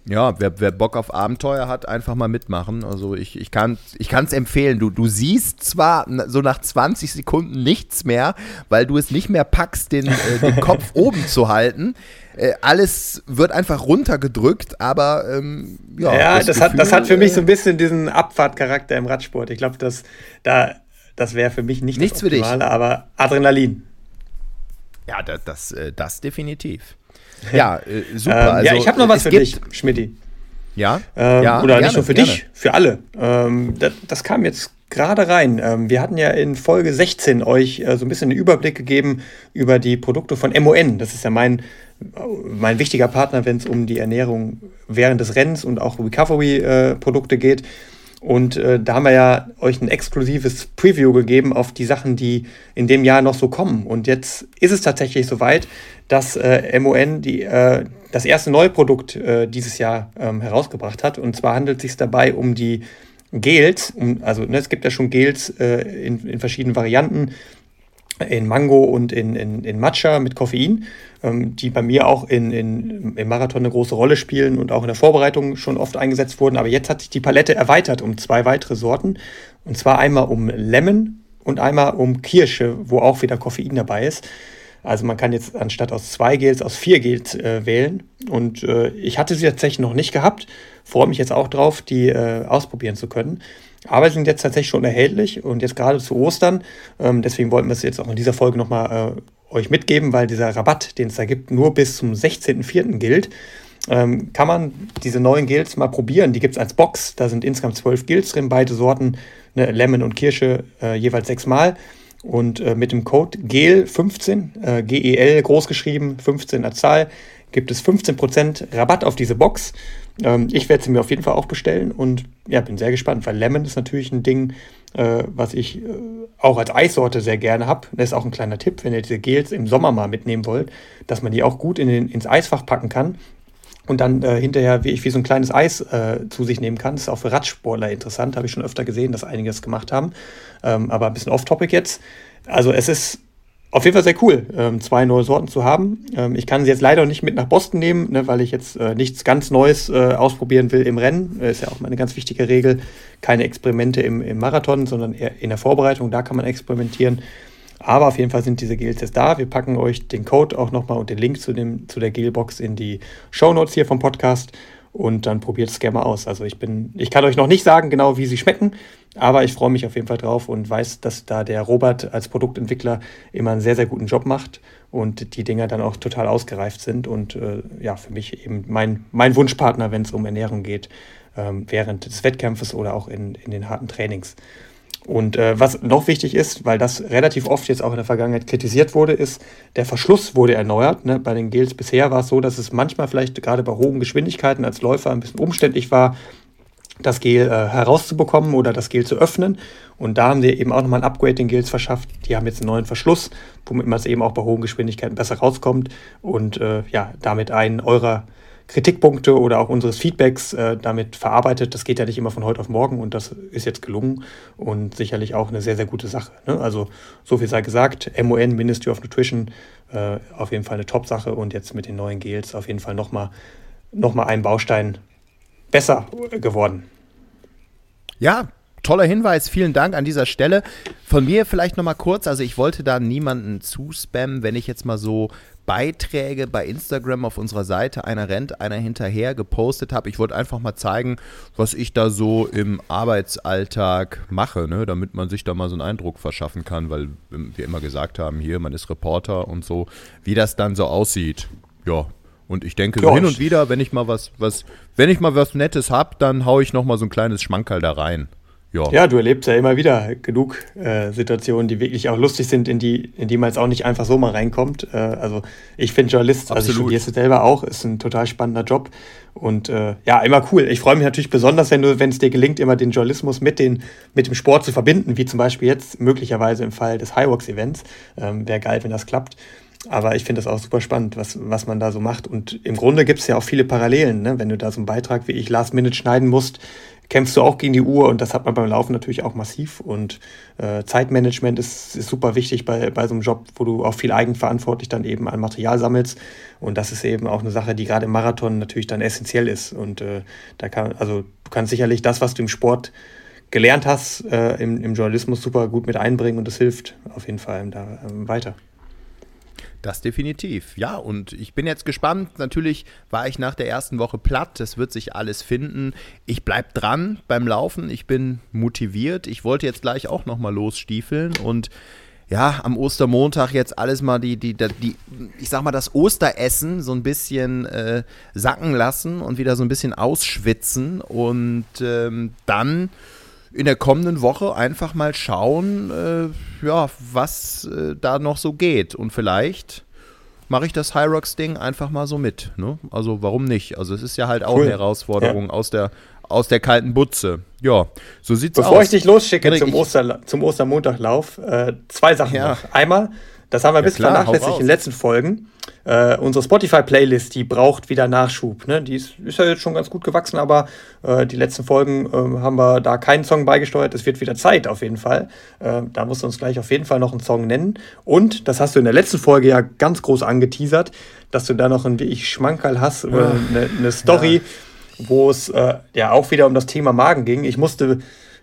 ja, wer, wer, Bock auf Abenteuer hat, einfach mal mitmachen. Also ich, ich kann es empfehlen. Du, du siehst zwar so nach 20 Sekunden nichts mehr, weil du es nicht mehr packst, den, äh, den Kopf oben zu halten. Äh, alles wird einfach runtergedrückt, aber ähm, ja. Ja, das, das, Gefühl, hat, das hat für mich so ein bisschen diesen Abfahrtcharakter im Radsport. Ich glaube, das, da, das wäre für mich nicht nichts das Optimale, für dich. aber Adrenalin. Ja, das, das, äh, das definitiv. Ja, äh, super. Ähm, also, ja, ich habe noch was für dich, Schmidti. Ja? Ähm, ja? Oder gerne, nicht nur für gerne. dich, für alle. Ähm, das, das, kam jetzt gerade rein. Ähm, wir hatten ja in Folge 16 euch äh, so ein bisschen einen Überblick gegeben über die Produkte von MON. Das ist ja mein, mein wichtiger Partner, wenn es um die Ernährung während des Rennens und auch Recovery-Produkte äh, geht. Und äh, da haben wir ja euch ein exklusives Preview gegeben auf die Sachen, die in dem Jahr noch so kommen. Und jetzt ist es tatsächlich soweit, dass äh, MON die, äh, das erste neue Produkt äh, dieses Jahr ähm, herausgebracht hat. Und zwar handelt es sich dabei um die Gels. Um, also ne, es gibt ja schon Gels äh, in, in verschiedenen Varianten in Mango und in, in, in Matcha mit Koffein, ähm, die bei mir auch in, in, im Marathon eine große Rolle spielen und auch in der Vorbereitung schon oft eingesetzt wurden. Aber jetzt hat sich die Palette erweitert um zwei weitere Sorten. Und zwar einmal um Lemon und einmal um Kirsche, wo auch wieder Koffein dabei ist. Also man kann jetzt anstatt aus zwei Gels aus vier Gels äh, wählen. Und äh, ich hatte sie tatsächlich noch nicht gehabt. Freue mich jetzt auch drauf, die äh, ausprobieren zu können. Aber sie sind jetzt tatsächlich schon erhältlich und jetzt gerade zu Ostern. Ähm, deswegen wollten wir es jetzt auch in dieser Folge nochmal äh, euch mitgeben, weil dieser Rabatt, den es da gibt, nur bis zum 16.04. gilt. Ähm, kann man diese neuen Gels mal probieren. Die gibt es als Box. Da sind insgesamt zwölf Gels drin, beide Sorten, ne, Lemon und Kirsche, äh, jeweils sechsmal. Und äh, mit dem Code GEL15, äh, G-E-L großgeschrieben, 15 als Zahl, gibt es 15% Rabatt auf diese Box. Ähm, ich werde sie mir auf jeden Fall auch bestellen und ja, bin sehr gespannt, weil Lemon ist natürlich ein Ding, äh, was ich äh, auch als Eissorte sehr gerne habe. Das ist auch ein kleiner Tipp, wenn ihr diese Gels im Sommer mal mitnehmen wollt, dass man die auch gut in den, ins Eisfach packen kann und dann äh, hinterher wie ich wie so ein kleines Eis äh, zu sich nehmen kann. Das ist auch für Radsportler interessant, habe ich schon öfter gesehen, dass einige das gemacht haben. Ähm, aber ein bisschen off-topic jetzt. Also es ist auf jeden Fall sehr cool, ähm, zwei neue Sorten zu haben. Ähm, ich kann sie jetzt leider nicht mit nach Boston nehmen, ne, weil ich jetzt äh, nichts ganz Neues äh, ausprobieren will im Rennen. Äh, ist ja auch eine ganz wichtige Regel. Keine Experimente im, im Marathon, sondern eher in der Vorbereitung. Da kann man experimentieren. Aber auf jeden Fall sind diese Gels da. Wir packen euch den Code auch nochmal und den Link zu, dem, zu der Gelbox in die Show Notes hier vom Podcast. Und dann probiert es gerne mal aus. Also ich bin, ich kann euch noch nicht sagen genau, wie sie schmecken. Aber ich freue mich auf jeden Fall drauf und weiß, dass da der Robert als Produktentwickler immer einen sehr, sehr guten Job macht und die Dinger dann auch total ausgereift sind und äh, ja, für mich eben mein, mein Wunschpartner, wenn es um Ernährung geht, ähm, während des Wettkampfes oder auch in, in den harten Trainings. Und äh, was noch wichtig ist, weil das relativ oft jetzt auch in der Vergangenheit kritisiert wurde, ist, der Verschluss wurde erneuert. Ne? Bei den Gels bisher war es so, dass es manchmal vielleicht gerade bei hohen Geschwindigkeiten als Läufer ein bisschen umständlich war, das Gel äh, herauszubekommen oder das Gel zu öffnen. Und da haben sie eben auch nochmal ein Upgrade den Gels verschafft. Die haben jetzt einen neuen Verschluss, womit man es eben auch bei hohen Geschwindigkeiten besser rauskommt und äh, ja, damit einen eurer Kritikpunkte oder auch unseres Feedbacks äh, damit verarbeitet. Das geht ja nicht immer von heute auf morgen und das ist jetzt gelungen und sicherlich auch eine sehr, sehr gute Sache. Ne? Also so viel sei gesagt, MON, Ministry of Nutrition, äh, auf jeden Fall eine Top-Sache und jetzt mit den neuen Gels auf jeden Fall nochmal noch mal ein Baustein besser geworden. Ja, toller Hinweis, vielen Dank an dieser Stelle. Von mir vielleicht nochmal kurz, also ich wollte da niemanden zuspammen, wenn ich jetzt mal so Beiträge bei Instagram auf unserer Seite, einer rennt, einer hinterher gepostet habe. Ich wollte einfach mal zeigen, was ich da so im Arbeitsalltag mache, ne? damit man sich da mal so einen Eindruck verschaffen kann, weil wir immer gesagt haben, hier, man ist Reporter und so, wie das dann so aussieht. Ja, und ich denke, so hin und wieder, wenn ich mal was, was, wenn ich mal was Nettes habe, dann haue ich noch mal so ein kleines Schmankerl da rein. Ja. ja, du erlebst ja immer wieder genug äh, Situationen, die wirklich auch lustig sind, in die, in die man jetzt auch nicht einfach so mal reinkommt. Äh, also ich finde Journalist, Absolut. also ich studiere es selber auch, ist ein total spannender Job. Und äh, ja, immer cool. Ich freue mich natürlich besonders, wenn du, wenn es dir gelingt, immer den Journalismus mit, den, mit dem Sport zu verbinden, wie zum Beispiel jetzt möglicherweise im Fall des Highworks-Events. Ähm, Wäre geil, wenn das klappt. Aber ich finde das auch super spannend, was, was man da so macht. Und im Grunde gibt es ja auch viele Parallelen. Ne? Wenn du da so einen Beitrag wie ich Last Minute schneiden musst, kämpfst du auch gegen die Uhr und das hat man beim Laufen natürlich auch massiv. Und äh, Zeitmanagement ist, ist super wichtig bei, bei so einem Job, wo du auch viel eigenverantwortlich dann eben an Material sammelst. Und das ist eben auch eine Sache, die gerade im Marathon natürlich dann essentiell ist. Und äh, da kann, also du kannst sicherlich das, was du im Sport gelernt hast, äh, im, im Journalismus super gut mit einbringen und das hilft auf jeden Fall da ähm, weiter. Das definitiv. Ja, und ich bin jetzt gespannt. Natürlich war ich nach der ersten Woche platt. Es wird sich alles finden. Ich bleibe dran beim Laufen. Ich bin motiviert. Ich wollte jetzt gleich auch nochmal losstiefeln und ja, am Ostermontag jetzt alles mal die, die, die, ich sag mal, das Osteressen so ein bisschen äh, sacken lassen und wieder so ein bisschen ausschwitzen und ähm, dann in der kommenden Woche einfach mal schauen, äh, ja, was äh, da noch so geht. Und vielleicht mache ich das High Rocks Ding einfach mal so mit. Ne? Also warum nicht? Also es ist ja halt auch cool. eine Herausforderung ja. aus der aus der kalten Butze. Ja, so sieht's Bevor aus. Bevor ich dich losschicke zum, Oster, zum Ostermontaglauf, äh, zwei Sachen ja. noch. Einmal, das haben wir ja, bis vernachlässigt in den letzten Folgen. Äh, unsere Spotify-Playlist, die braucht wieder Nachschub. Ne? Die ist, ist, ja jetzt schon ganz gut gewachsen, aber äh, die letzten Folgen äh, haben wir da keinen Song beigesteuert. Es wird wieder Zeit auf jeden Fall. Äh, da musst du uns gleich auf jeden Fall noch einen Song nennen. Und, das hast du in der letzten Folge ja ganz groß angeteasert, dass du da noch ein wie ich Schmankerl hast, eine, eine Story, ja. wo es äh, ja auch wieder um das Thema Magen ging. Ich musste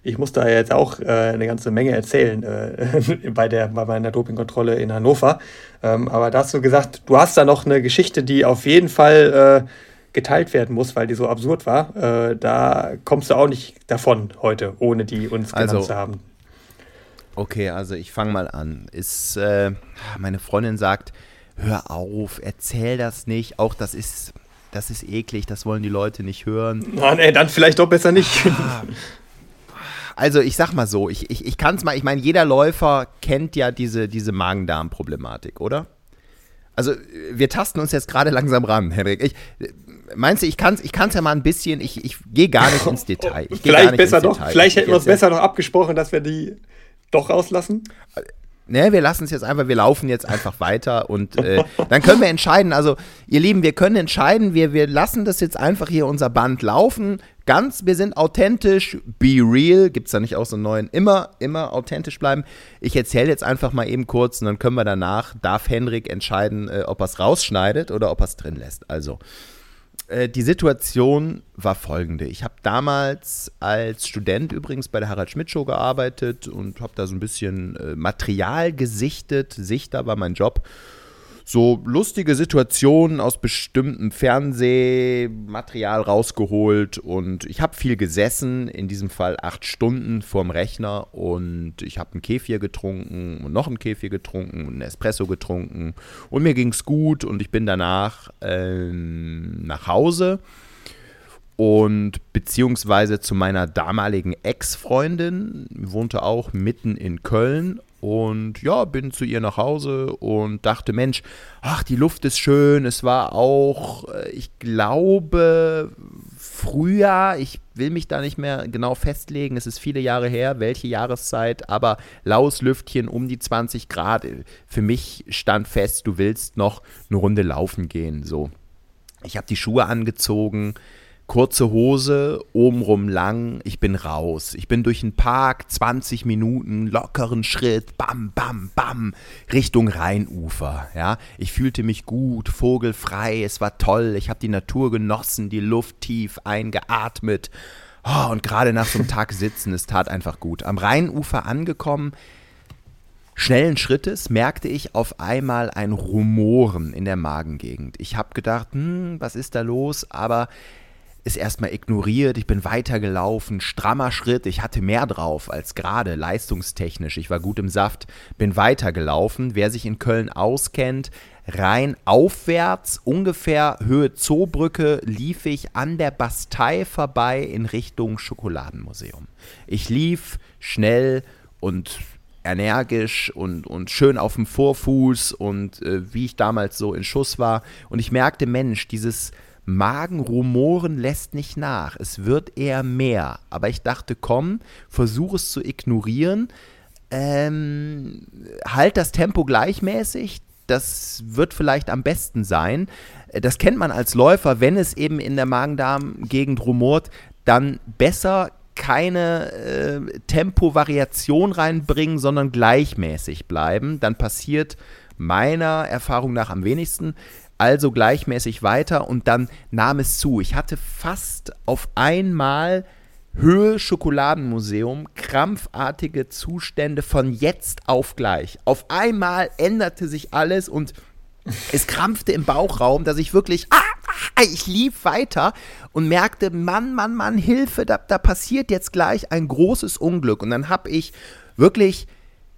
ich muss da jetzt auch äh, eine ganze Menge erzählen äh, bei, der, bei meiner Dopingkontrolle in Hannover. Ähm, aber da hast du gesagt, du hast da noch eine Geschichte, die auf jeden Fall äh, geteilt werden muss, weil die so absurd war. Äh, da kommst du auch nicht davon heute, ohne die uns genannt also, zu haben. Okay, also ich fange mal an. Ist, äh, meine Freundin sagt, hör auf, erzähl das nicht. Auch das ist, das ist eklig, das wollen die Leute nicht hören. Nein, ey, dann vielleicht doch besser nicht. Ah, also ich sag mal so, ich, ich, ich kann es mal, ich meine, jeder Läufer kennt ja diese, diese Magen-Darm-Problematik, oder? Also wir tasten uns jetzt gerade langsam ran, Henrik. Ich, meinst du, ich kann es ich kann's ja mal ein bisschen, ich, ich gehe gar nicht ins Detail. vielleicht besser doch, Detail. vielleicht hätten wir uns besser noch abgesprochen, dass wir die doch rauslassen. Ne, wir lassen es jetzt einfach, wir laufen jetzt einfach weiter und äh, dann können wir entscheiden. Also, ihr Lieben, wir können entscheiden, wir, wir lassen das jetzt einfach hier unser Band laufen. Ganz, wir sind authentisch, be real. Gibt es da nicht auch so einen neuen? Immer, immer authentisch bleiben. Ich erzähle jetzt einfach mal eben kurz und dann können wir danach, darf Henrik entscheiden, äh, ob er es rausschneidet oder ob er es drin lässt. Also, die Situation war folgende. Ich habe damals als Student übrigens bei der Harald Schmidt Show gearbeitet und habe da so ein bisschen äh, Material gesichtet. Sichter war mein Job so lustige Situationen aus bestimmtem Fernsehmaterial rausgeholt und ich habe viel gesessen, in diesem Fall acht Stunden vorm Rechner und ich habe einen Kefir getrunken und noch einen Kefir getrunken und einen Espresso getrunken und mir ging es gut und ich bin danach ähm, nach Hause und beziehungsweise zu meiner damaligen Ex-Freundin, wohnte auch mitten in Köln und ja, bin zu ihr nach Hause und dachte, Mensch, ach, die Luft ist schön. Es war auch, äh, ich glaube, Frühjahr, ich will mich da nicht mehr genau festlegen, es ist viele Jahre her, welche Jahreszeit, aber laues Lüftchen um die 20 Grad. Für mich stand fest, du willst noch eine Runde laufen gehen. So. Ich habe die Schuhe angezogen, kurze Hose, obenrum lang, ich bin raus. Ich bin durch den Park, 20 Minuten, lockeren Schritt, bam, bam, bam, Richtung Rheinufer. Ja, ich fühlte mich gut, vogelfrei, es war toll, ich habe die Natur genossen, die Luft tief eingeatmet. Oh, und gerade nach so einem Tag sitzen, es tat einfach gut. Am Rheinufer angekommen, schnellen Schrittes merkte ich auf einmal ein Rumoren in der Magengegend. Ich habe gedacht, hm, was ist da los? Aber ist erstmal ignoriert, ich bin weitergelaufen, strammer Schritt, ich hatte mehr drauf als gerade leistungstechnisch, ich war gut im Saft, bin weitergelaufen. Wer sich in Köln auskennt, rein aufwärts, ungefähr Höhe Zoobrücke, lief ich an der Bastei vorbei in Richtung Schokoladenmuseum. Ich lief schnell und energisch und, und schön auf dem Vorfuß und äh, wie ich damals so in Schuss war. Und ich merkte, Mensch, dieses Magenrumoren lässt nicht nach. Es wird eher mehr. Aber ich dachte, komm, versuch es zu ignorieren. Ähm, halt das Tempo gleichmäßig. Das wird vielleicht am besten sein. Das kennt man als Läufer, wenn es eben in der Magen-Darm-Gegend rumort, dann besser keine äh, Tempovariation reinbringen, sondern gleichmäßig bleiben. Dann passiert meiner Erfahrung nach am wenigsten also gleichmäßig weiter und dann nahm es zu. Ich hatte fast auf einmal Höhe Schokoladenmuseum, krampfartige Zustände von jetzt auf gleich. Auf einmal änderte sich alles und es krampfte im Bauchraum, dass ich wirklich, ah, ah, ich lief weiter und merkte, Mann, Mann, Mann, Hilfe, da, da passiert jetzt gleich ein großes Unglück. Und dann habe ich wirklich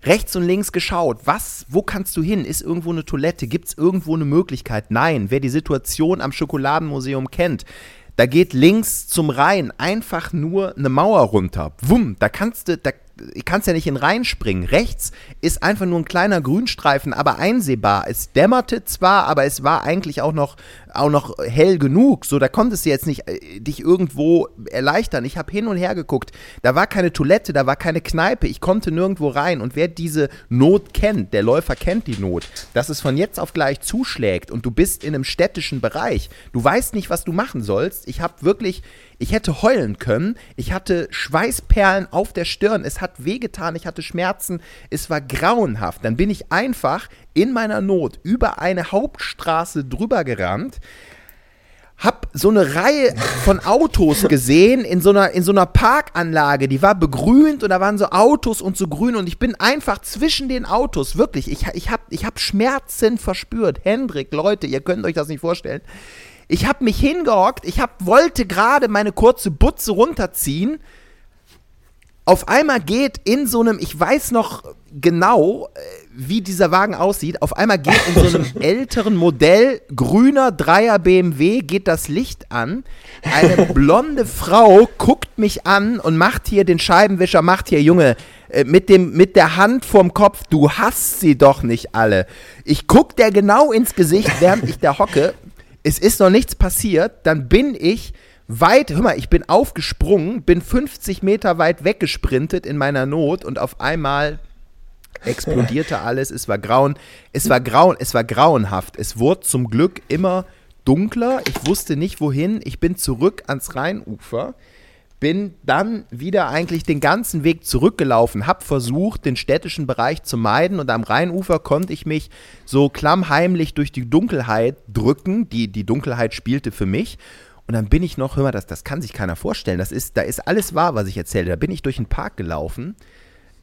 rechts und links geschaut. Was, wo kannst du hin? Ist irgendwo eine Toilette? Gibt es irgendwo eine Möglichkeit? Nein. Wer die Situation am Schokoladenmuseum kennt, da geht links zum Rhein einfach nur eine Mauer runter. Wumm, da kannst du, da kannst ja nicht in den Rhein springen. Rechts ist einfach nur ein kleiner Grünstreifen, aber einsehbar. Es dämmerte zwar, aber es war eigentlich auch noch, auch noch hell genug. So, da konntest du jetzt nicht äh, dich irgendwo erleichtern. Ich habe hin und her geguckt. Da war keine Toilette, da war keine Kneipe. Ich konnte nirgendwo rein. Und wer diese Not kennt, der Läufer kennt die Not, dass es von jetzt auf gleich zuschlägt und du bist in einem städtischen Bereich. Du weißt nicht, was du machen sollst. Ich habe wirklich ich hätte heulen können. Ich hatte Schweißperlen auf der Stirn. Es hat wehgetan. Ich hatte Schmerzen. Es war grauenhaft. Dann bin ich einfach in meiner Not über eine Hauptstraße drüber gerannt hab so eine Reihe von Autos gesehen in so einer in so einer Parkanlage, die war begrünt und da waren so Autos und so grün und ich bin einfach zwischen den Autos, wirklich, ich ich hab ich hab Schmerzen verspürt. Hendrik, Leute, ihr könnt euch das nicht vorstellen. Ich habe mich hingehockt, ich hab, wollte gerade meine kurze Butze runterziehen. Auf einmal geht in so einem, ich weiß noch genau, äh, wie dieser Wagen aussieht. Auf einmal geht in so einem älteren Modell, grüner Dreier BMW, geht das Licht an. Eine blonde Frau guckt mich an und macht hier den Scheibenwischer, macht hier, Junge, äh, mit, dem, mit der Hand vorm Kopf, du hast sie doch nicht alle. Ich guck der genau ins Gesicht, während ich da hocke, es ist noch nichts passiert, dann bin ich weit, hör mal, ich bin aufgesprungen, bin 50 Meter weit weggesprintet in meiner Not und auf einmal explodierte alles, es war grauen, es war grauen, es war grauenhaft. Es wurde zum Glück immer dunkler, ich wusste nicht wohin, ich bin zurück ans Rheinufer bin dann wieder eigentlich den ganzen Weg zurückgelaufen, habe versucht, den städtischen Bereich zu meiden und am Rheinufer konnte ich mich so klammheimlich durch die Dunkelheit drücken. Die, die Dunkelheit spielte für mich. Und dann bin ich noch, hör mal, das, das kann sich keiner vorstellen. Das ist, da ist alles wahr, was ich erzähle. Da bin ich durch den Park gelaufen.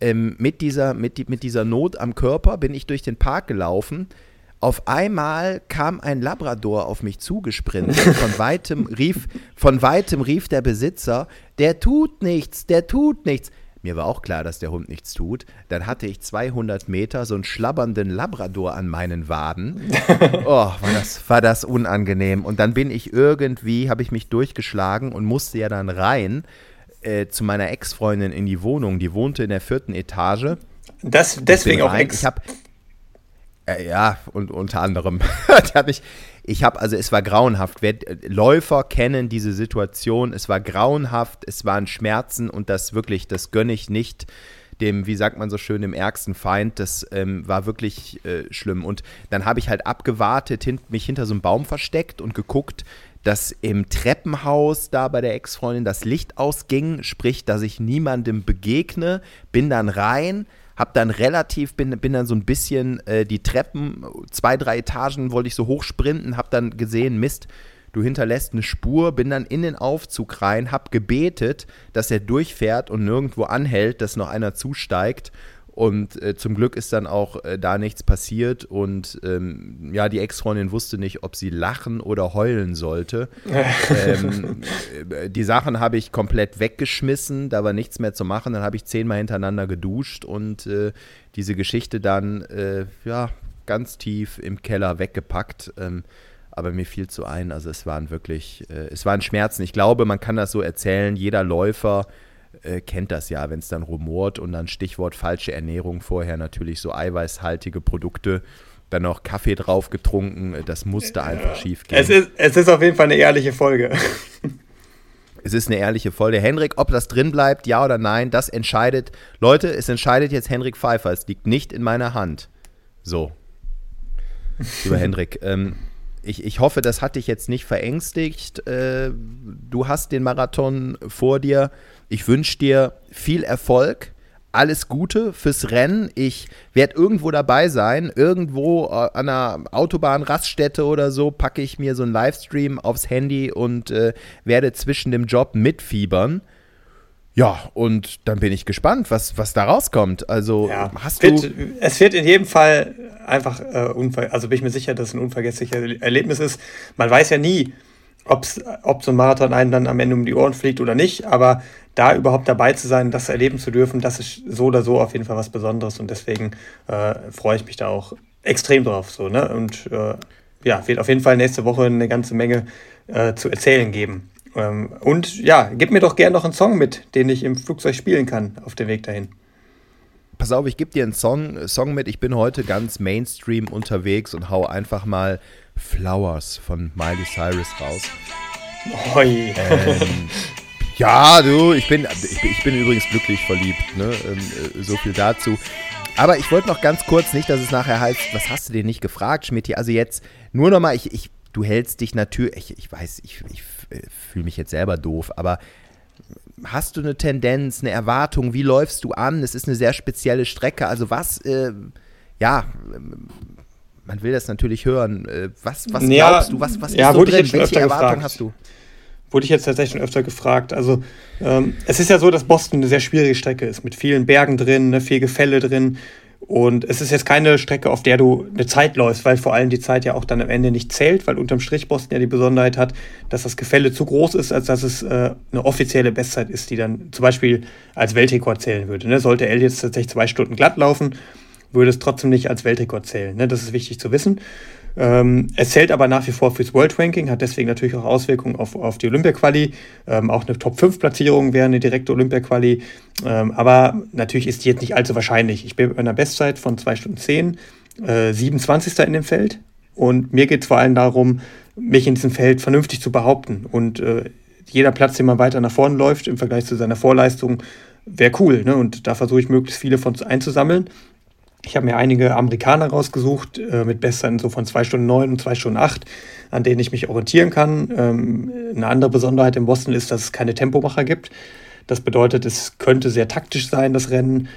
Ähm, mit, dieser, mit, mit dieser Not am Körper bin ich durch den Park gelaufen auf einmal kam ein Labrador auf mich zugesprintet. Von weitem rief, von weitem rief der Besitzer, der tut nichts, der tut nichts. Mir war auch klar, dass der Hund nichts tut. Dann hatte ich 200 Meter so einen schlabbernden Labrador an meinen Waden. Oh, war das, war das unangenehm. Und dann bin ich irgendwie, habe ich mich durchgeschlagen und musste ja dann rein äh, zu meiner Ex-Freundin in die Wohnung. Die wohnte in der vierten Etage. Das, deswegen auch Ex. Ich habe Äh, ja, und unter anderem. mich, ich habe, also es war grauenhaft. Wer, Läufer kennen diese Situation. Es war grauenhaft, es waren Schmerzen und das wirklich, das gönne ich nicht dem, wie sagt man so schön, dem ärgsten Feind. Das ähm, war wirklich äh, schlimm. Und dann habe ich halt abgewartet, hint, mich hinter so einem Baum versteckt und geguckt, dass im Treppenhaus da bei der Ex-Freundin das Licht ausging, sprich, dass ich niemandem begegne, bin dann rein, hab dann relativ, bin, bin dann so ein bisschen äh, die Treppen, zwei, drei Etagen wollte ich so hochsprinten, hab dann gesehen, Mist, du hinterlässt eine Spur, bin dann in den Aufzug rein, hab gebetet, dass er durchfährt und nirgendwo anhält, dass noch einer zusteigt und äh, zum Glück ist dann auch äh, da nichts passiert. Und ähm, ja, die Ex-Freundin wusste nicht, ob sie lachen oder heulen sollte. ähm, äh, die Sachen habe ich komplett weggeschmissen, da war nichts mehr zu machen. Dann habe ich zehnmal hintereinander geduscht und äh, diese Geschichte dann äh, ja, ganz tief im Keller weggepackt. Ähm, aber mir fiel zu ein, also es waren wirklich, es waren Schmerzen. Ich glaube, man kann das so erzählen, jeder Läufer äh, kennt das ja, wenn es dann rumort und dann Stichwort falsche Ernährung vorher natürlich so eiweißhaltige Produkte, dann noch Kaffee drauf getrunken, äh, das musste einfach schief gehen. Es ist, es ist auf jeden Fall eine ehrliche Folge. Es ist eine ehrliche Folge. Henrik, ob das drin bleibt, ja oder nein, das entscheidet. Leute, es entscheidet jetzt Henrik Pfeiffer. Es liegt nicht in meiner Hand. So. Lieber Henrik, ähm, ich, ich hoffe, das hat dich jetzt nicht verängstigt. Äh, du hast den Marathon vor dir. Ich wünsche dir viel Erfolg, alles Gute fürs Rennen. Ich werde irgendwo dabei sein, irgendwo äh, an einer Autobahnraststätte oder so, packe ich mir so einen Livestream aufs Handy und äh, werde zwischen dem Job mitfiebern. Ja, und dann bin ich gespannt, was, was da rauskommt. Also ja, hast wird, du. Es wird in jedem Fall einfach äh, unver also bin ich mir sicher, dass es ein unvergessliches Erlebnis ist. Man weiß ja nie, ob's, ob so ein Marathon einem dann am Ende um die Ohren fliegt oder nicht, aber da überhaupt dabei zu sein, das erleben zu dürfen, das ist so oder so auf jeden Fall was Besonderes und deswegen äh, freue ich mich da auch extrem drauf. So, ne? Und äh, ja, wird auf jeden Fall nächste Woche eine ganze Menge äh, zu erzählen geben. Ähm, und ja, gib mir doch gerne noch einen Song mit, den ich im Flugzeug spielen kann auf dem Weg dahin. Pass auf, ich gebe dir einen Song, Song mit. Ich bin heute ganz Mainstream unterwegs und hau einfach mal Flowers von Miley Cyrus raus. Oi. Ähm, ja, du, ich bin, ich bin, ich bin übrigens glücklich verliebt. Ne? Ähm, äh, so viel dazu. Aber ich wollte noch ganz kurz, nicht, dass es nachher heißt, was hast du denn nicht gefragt, Schmidt? Also jetzt nur noch mal, ich, ich, du hältst dich natürlich, ich, ich weiß, ich, ich äh, fühle mich jetzt selber doof, aber hast du eine Tendenz, eine Erwartung? Wie läufst du an? Es ist eine sehr spezielle Strecke. Also was, äh, ja, man will das natürlich hören. Äh, was, was ja, glaubst du? Was, was ja, ist so drin? Welche Erwartung gefragt. hast du? Wurde ich jetzt tatsächlich schon öfter gefragt. Also ähm, es ist ja so, dass Boston eine sehr schwierige Strecke ist, mit vielen Bergen drin, ne, viel Gefälle drin. Und es ist jetzt keine Strecke, auf der du eine Zeit läufst, weil vor allem die Zeit ja auch dann am Ende nicht zählt, weil unterm Strich Boston ja die Besonderheit hat, dass das Gefälle zu groß ist, als dass es äh, eine offizielle Bestzeit ist, die dann zum Beispiel als Weltrekord zählen würde. Ne? Sollte L jetzt tatsächlich zwei Stunden glatt laufen, würde es trotzdem nicht als Weltrekord zählen. Ne? Das ist wichtig zu wissen. Ähm, es zählt aber nach wie vor fürs World Ranking, hat deswegen natürlich auch Auswirkungen auf, auf die Olympia-Quali. Ähm, auch eine Top-5-Platzierung wäre eine direkte Olympia-Quali. Ähm, aber natürlich ist die jetzt nicht allzu wahrscheinlich. Ich bin bei einer Bestzeit von 2 Stunden 10, äh, 27. in dem Feld. Und mir geht es vor allem darum, mich in diesem Feld vernünftig zu behaupten. Und äh, jeder Platz, den man weiter nach vorne läuft im Vergleich zu seiner Vorleistung, wäre cool. Ne? Und da versuche ich möglichst viele von einzusammeln. Ich habe mir einige Amerikaner rausgesucht äh, mit Bestzeiten so von 2 Stunden 9 und 2 Stunden 8, an denen ich mich orientieren kann. Ähm, eine andere Besonderheit in Boston ist, dass es keine Tempomacher gibt. Das bedeutet, es könnte sehr taktisch sein, das Rennen,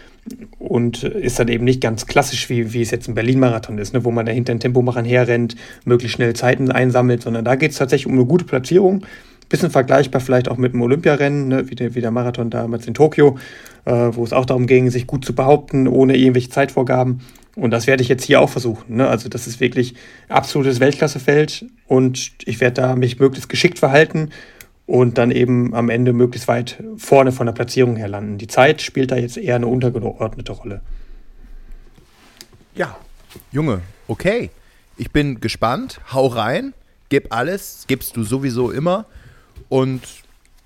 und ist dann eben nicht ganz klassisch, wie, wie es jetzt ein Berlin-Marathon ist, ne, wo man da hinter den Tempomachern herrennt, möglichst schnell Zeiten einsammelt, sondern da geht es tatsächlich um eine gute Platzierung. Bisschen vergleichbar vielleicht auch mit dem Olympiarennen, ne, wie, der, wie der Marathon damals in Tokio, äh, wo es auch darum ging, sich gut zu behaupten, ohne irgendwelche Zeitvorgaben. Und das werde ich jetzt hier auch versuchen. Ne? Also das ist wirklich absolutes Weltklassefeld und ich werde da mich möglichst geschickt verhalten und dann eben am Ende möglichst weit vorne von der Platzierung her landen. Die Zeit spielt da jetzt eher eine untergeordnete Rolle. Ja, Junge, okay. Ich bin gespannt. Hau rein, gib alles, gibst du sowieso immer. Und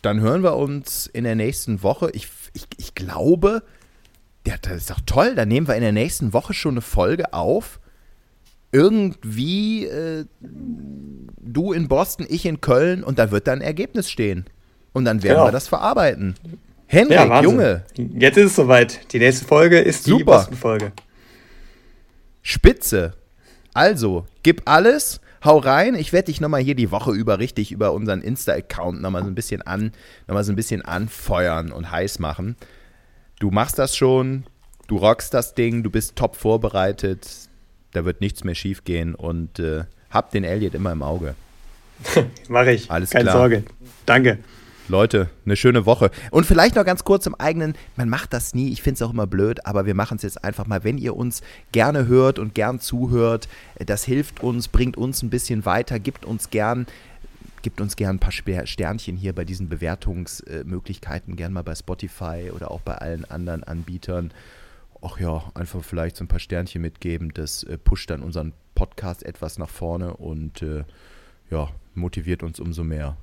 dann hören wir uns in der nächsten Woche. Ich, ich, ich glaube, ja, das ist doch toll. Dann nehmen wir in der nächsten Woche schon eine Folge auf. irgendwie äh, du in Boston, ich in Köln und da wird dann ein Ergebnis stehen. Und dann werden Genau. wir das verarbeiten. Henrik, Ja. Junge, Jetzt ist es soweit. Die nächste Folge ist die Super. Boston-Folge. Spitze. Also, gib alles, hau rein. Ich werde dich nochmal hier die Woche über richtig über unseren Insta-Account nochmal so ein bisschen an, nochmal so ein bisschen anfeuern und heiß machen. Du machst das schon, du rockst das Ding, du bist top vorbereitet, da wird nichts mehr schief gehen und äh, hab den Elliot immer im Auge. Mache ich. Alles Keine klar. Sorge. Danke. Leute, eine schöne Woche. Und vielleicht noch ganz kurz im eigenen, man macht das nie, ich finde es auch immer blöd, aber wir machen es jetzt einfach mal, wenn ihr uns gerne hört und gern zuhört, äh, das hilft uns, bringt uns ein bisschen weiter, gibt uns gern, gibt uns gern ein paar Sternchen hier bei diesen Bewertungsmöglichkeiten, gern mal bei Spotify oder auch bei allen anderen Anbietern. Ach ja, einfach vielleicht so ein paar Sternchen mitgeben, das äh, pusht dann unseren Podcast etwas nach vorne und äh, ja, motiviert uns umso mehr.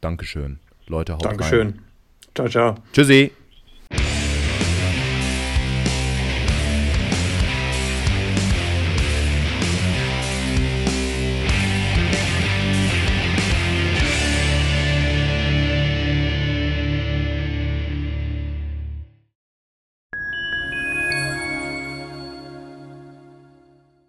Dankeschön. Leute, haut rein. Dankeschön. Ciao, ciao. Tschüssi.